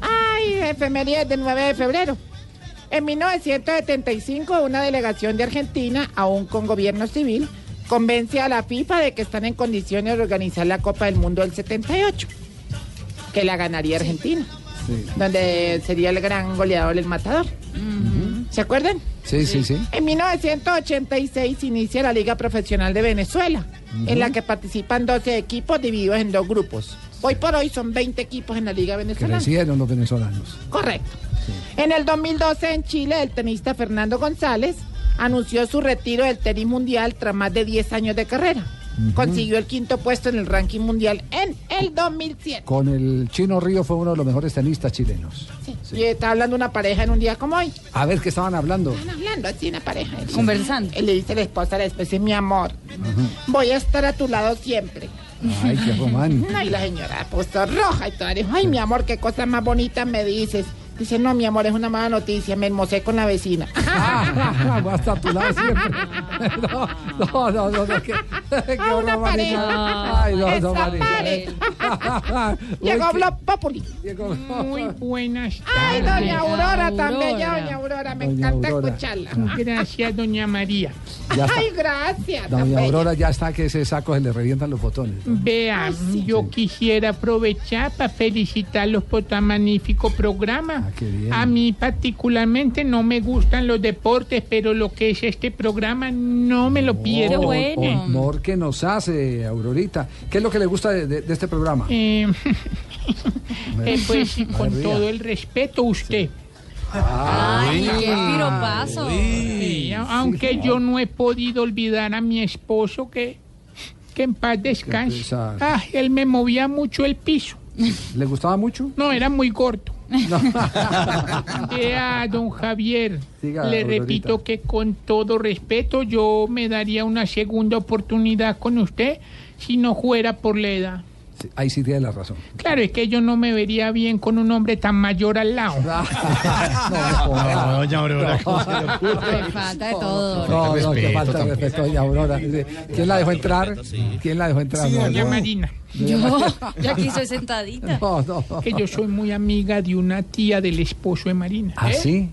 Ay, efemérides del 9 de febrero. En 1975, una delegación de Argentina, aún con gobierno civil, convence a la FIFA de que están en condiciones de organizar la Copa del Mundo del 78, que la ganaría Argentina, donde sería el gran goleador, el matador. ¿Se acuerdan? Sí, sí, sí. En 1986 inicia la Liga Profesional de Venezuela, en la que participan 12 equipos divididos en dos grupos. Hoy por hoy son 20 equipos en la Liga Venezolana. Crecieron los venezolanos. Correcto. En el 2012 en Chile, el tenista Fernando González anunció su retiro del tenis mundial tras más de 10 años de carrera. Consiguió el quinto puesto en el ranking mundial en el 2007. Con el Chino Río fue uno de los mejores tenistas chilenos. Y está hablando una pareja en un día como hoy. A ver qué estaban hablando. Están hablando así una pareja. Conversando. Él le dice a la esposa a la esposa, mi amor, voy a estar a tu lado siempre. Ay, qué romántico. No, y la señora puso roja y toda. Dijo, ay, mi amor, qué cosa más bonita me dices. Dice, no, mi amor, es una mala noticia. Me hermosé con la vecina. Va a estar a tu lado siempre. No, no, no, no, no, qué, qué A una pareja. Ay, no, no, Esa Llegó Blog Populi. Muy buenas Ay, doña Aurora, Aurora. bella, doña Aurora. Me Doña encanta Aurora. escucharla. Gracias, doña María. Ya. Ay, gracias. Doña bella. Aurora ya está que ese saco se le revientan los botones. Vea, yo quisiera aprovechar para felicitarlos por tan magnífico programa. Ah, qué bien. A mí particularmente no me gustan los deportes, pero lo que es este programa no me lo pierdo. Qué bueno. Honor que nos hace, Aurorita. ¿Qué es lo que le gusta de, de- de este programa? Eh, eh, pues con todo el respeto, usted. Ay, qué piropazo. Sí, aunque yo no he podido olvidar a mi esposo que, que en paz descanse. Ah, él me movía mucho el piso. ¿Le gustaba mucho? No, era muy corto. Vea, don Javier, Siga, le Aurorita. repito que con todo respeto yo me daría una segunda oportunidad con usted si no fuera por la edad. Ahí sí tiene la razón. Claro, es que yo no me vería bien con un hombre tan mayor al lado. No, doña Aurora, ¿cómo se le Ay, falta de todo. No, no, que falta de respeto, doña Aurora. ¿Quién la dejó entrar? ¿Quién la dejó entrar? Sí, No, doña no. Marina. Yo, yo aquí soy sentadita. No, no, no. Que yo soy muy amiga de una tía del esposo de Marina. ¿Ah, ¿eh? sí?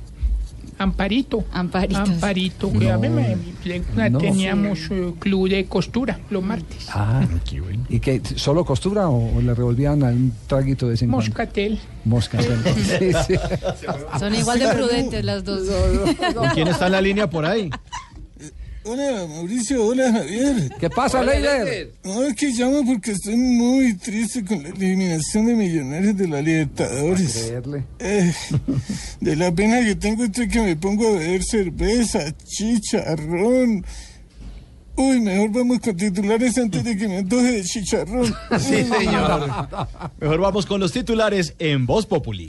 Amparito. Amparito. Amparito. que a mí me- No. teníamos club de costura los martes. Ah, ¿y qué? ¿Solo costura o, o le revolvían un traguito de cuando? Moscatel. Mosca. Sí, sí. Son igual de prudentes las dos. ¿Con quién está en la línea por ahí? Hola Mauricio, hola Javier. ¿Qué pasa, Leider? No, es que llamo porque estoy muy triste con la eliminación de Millonarios de la Libertadores. Eh, de la pena que tengo estoy que me pongo a beber cerveza, chicharrón. Uy, mejor vamos con titulares antes de que me antoje de chicharrón. Sí, señor. Mejor vamos con los titulares en Voz Populi.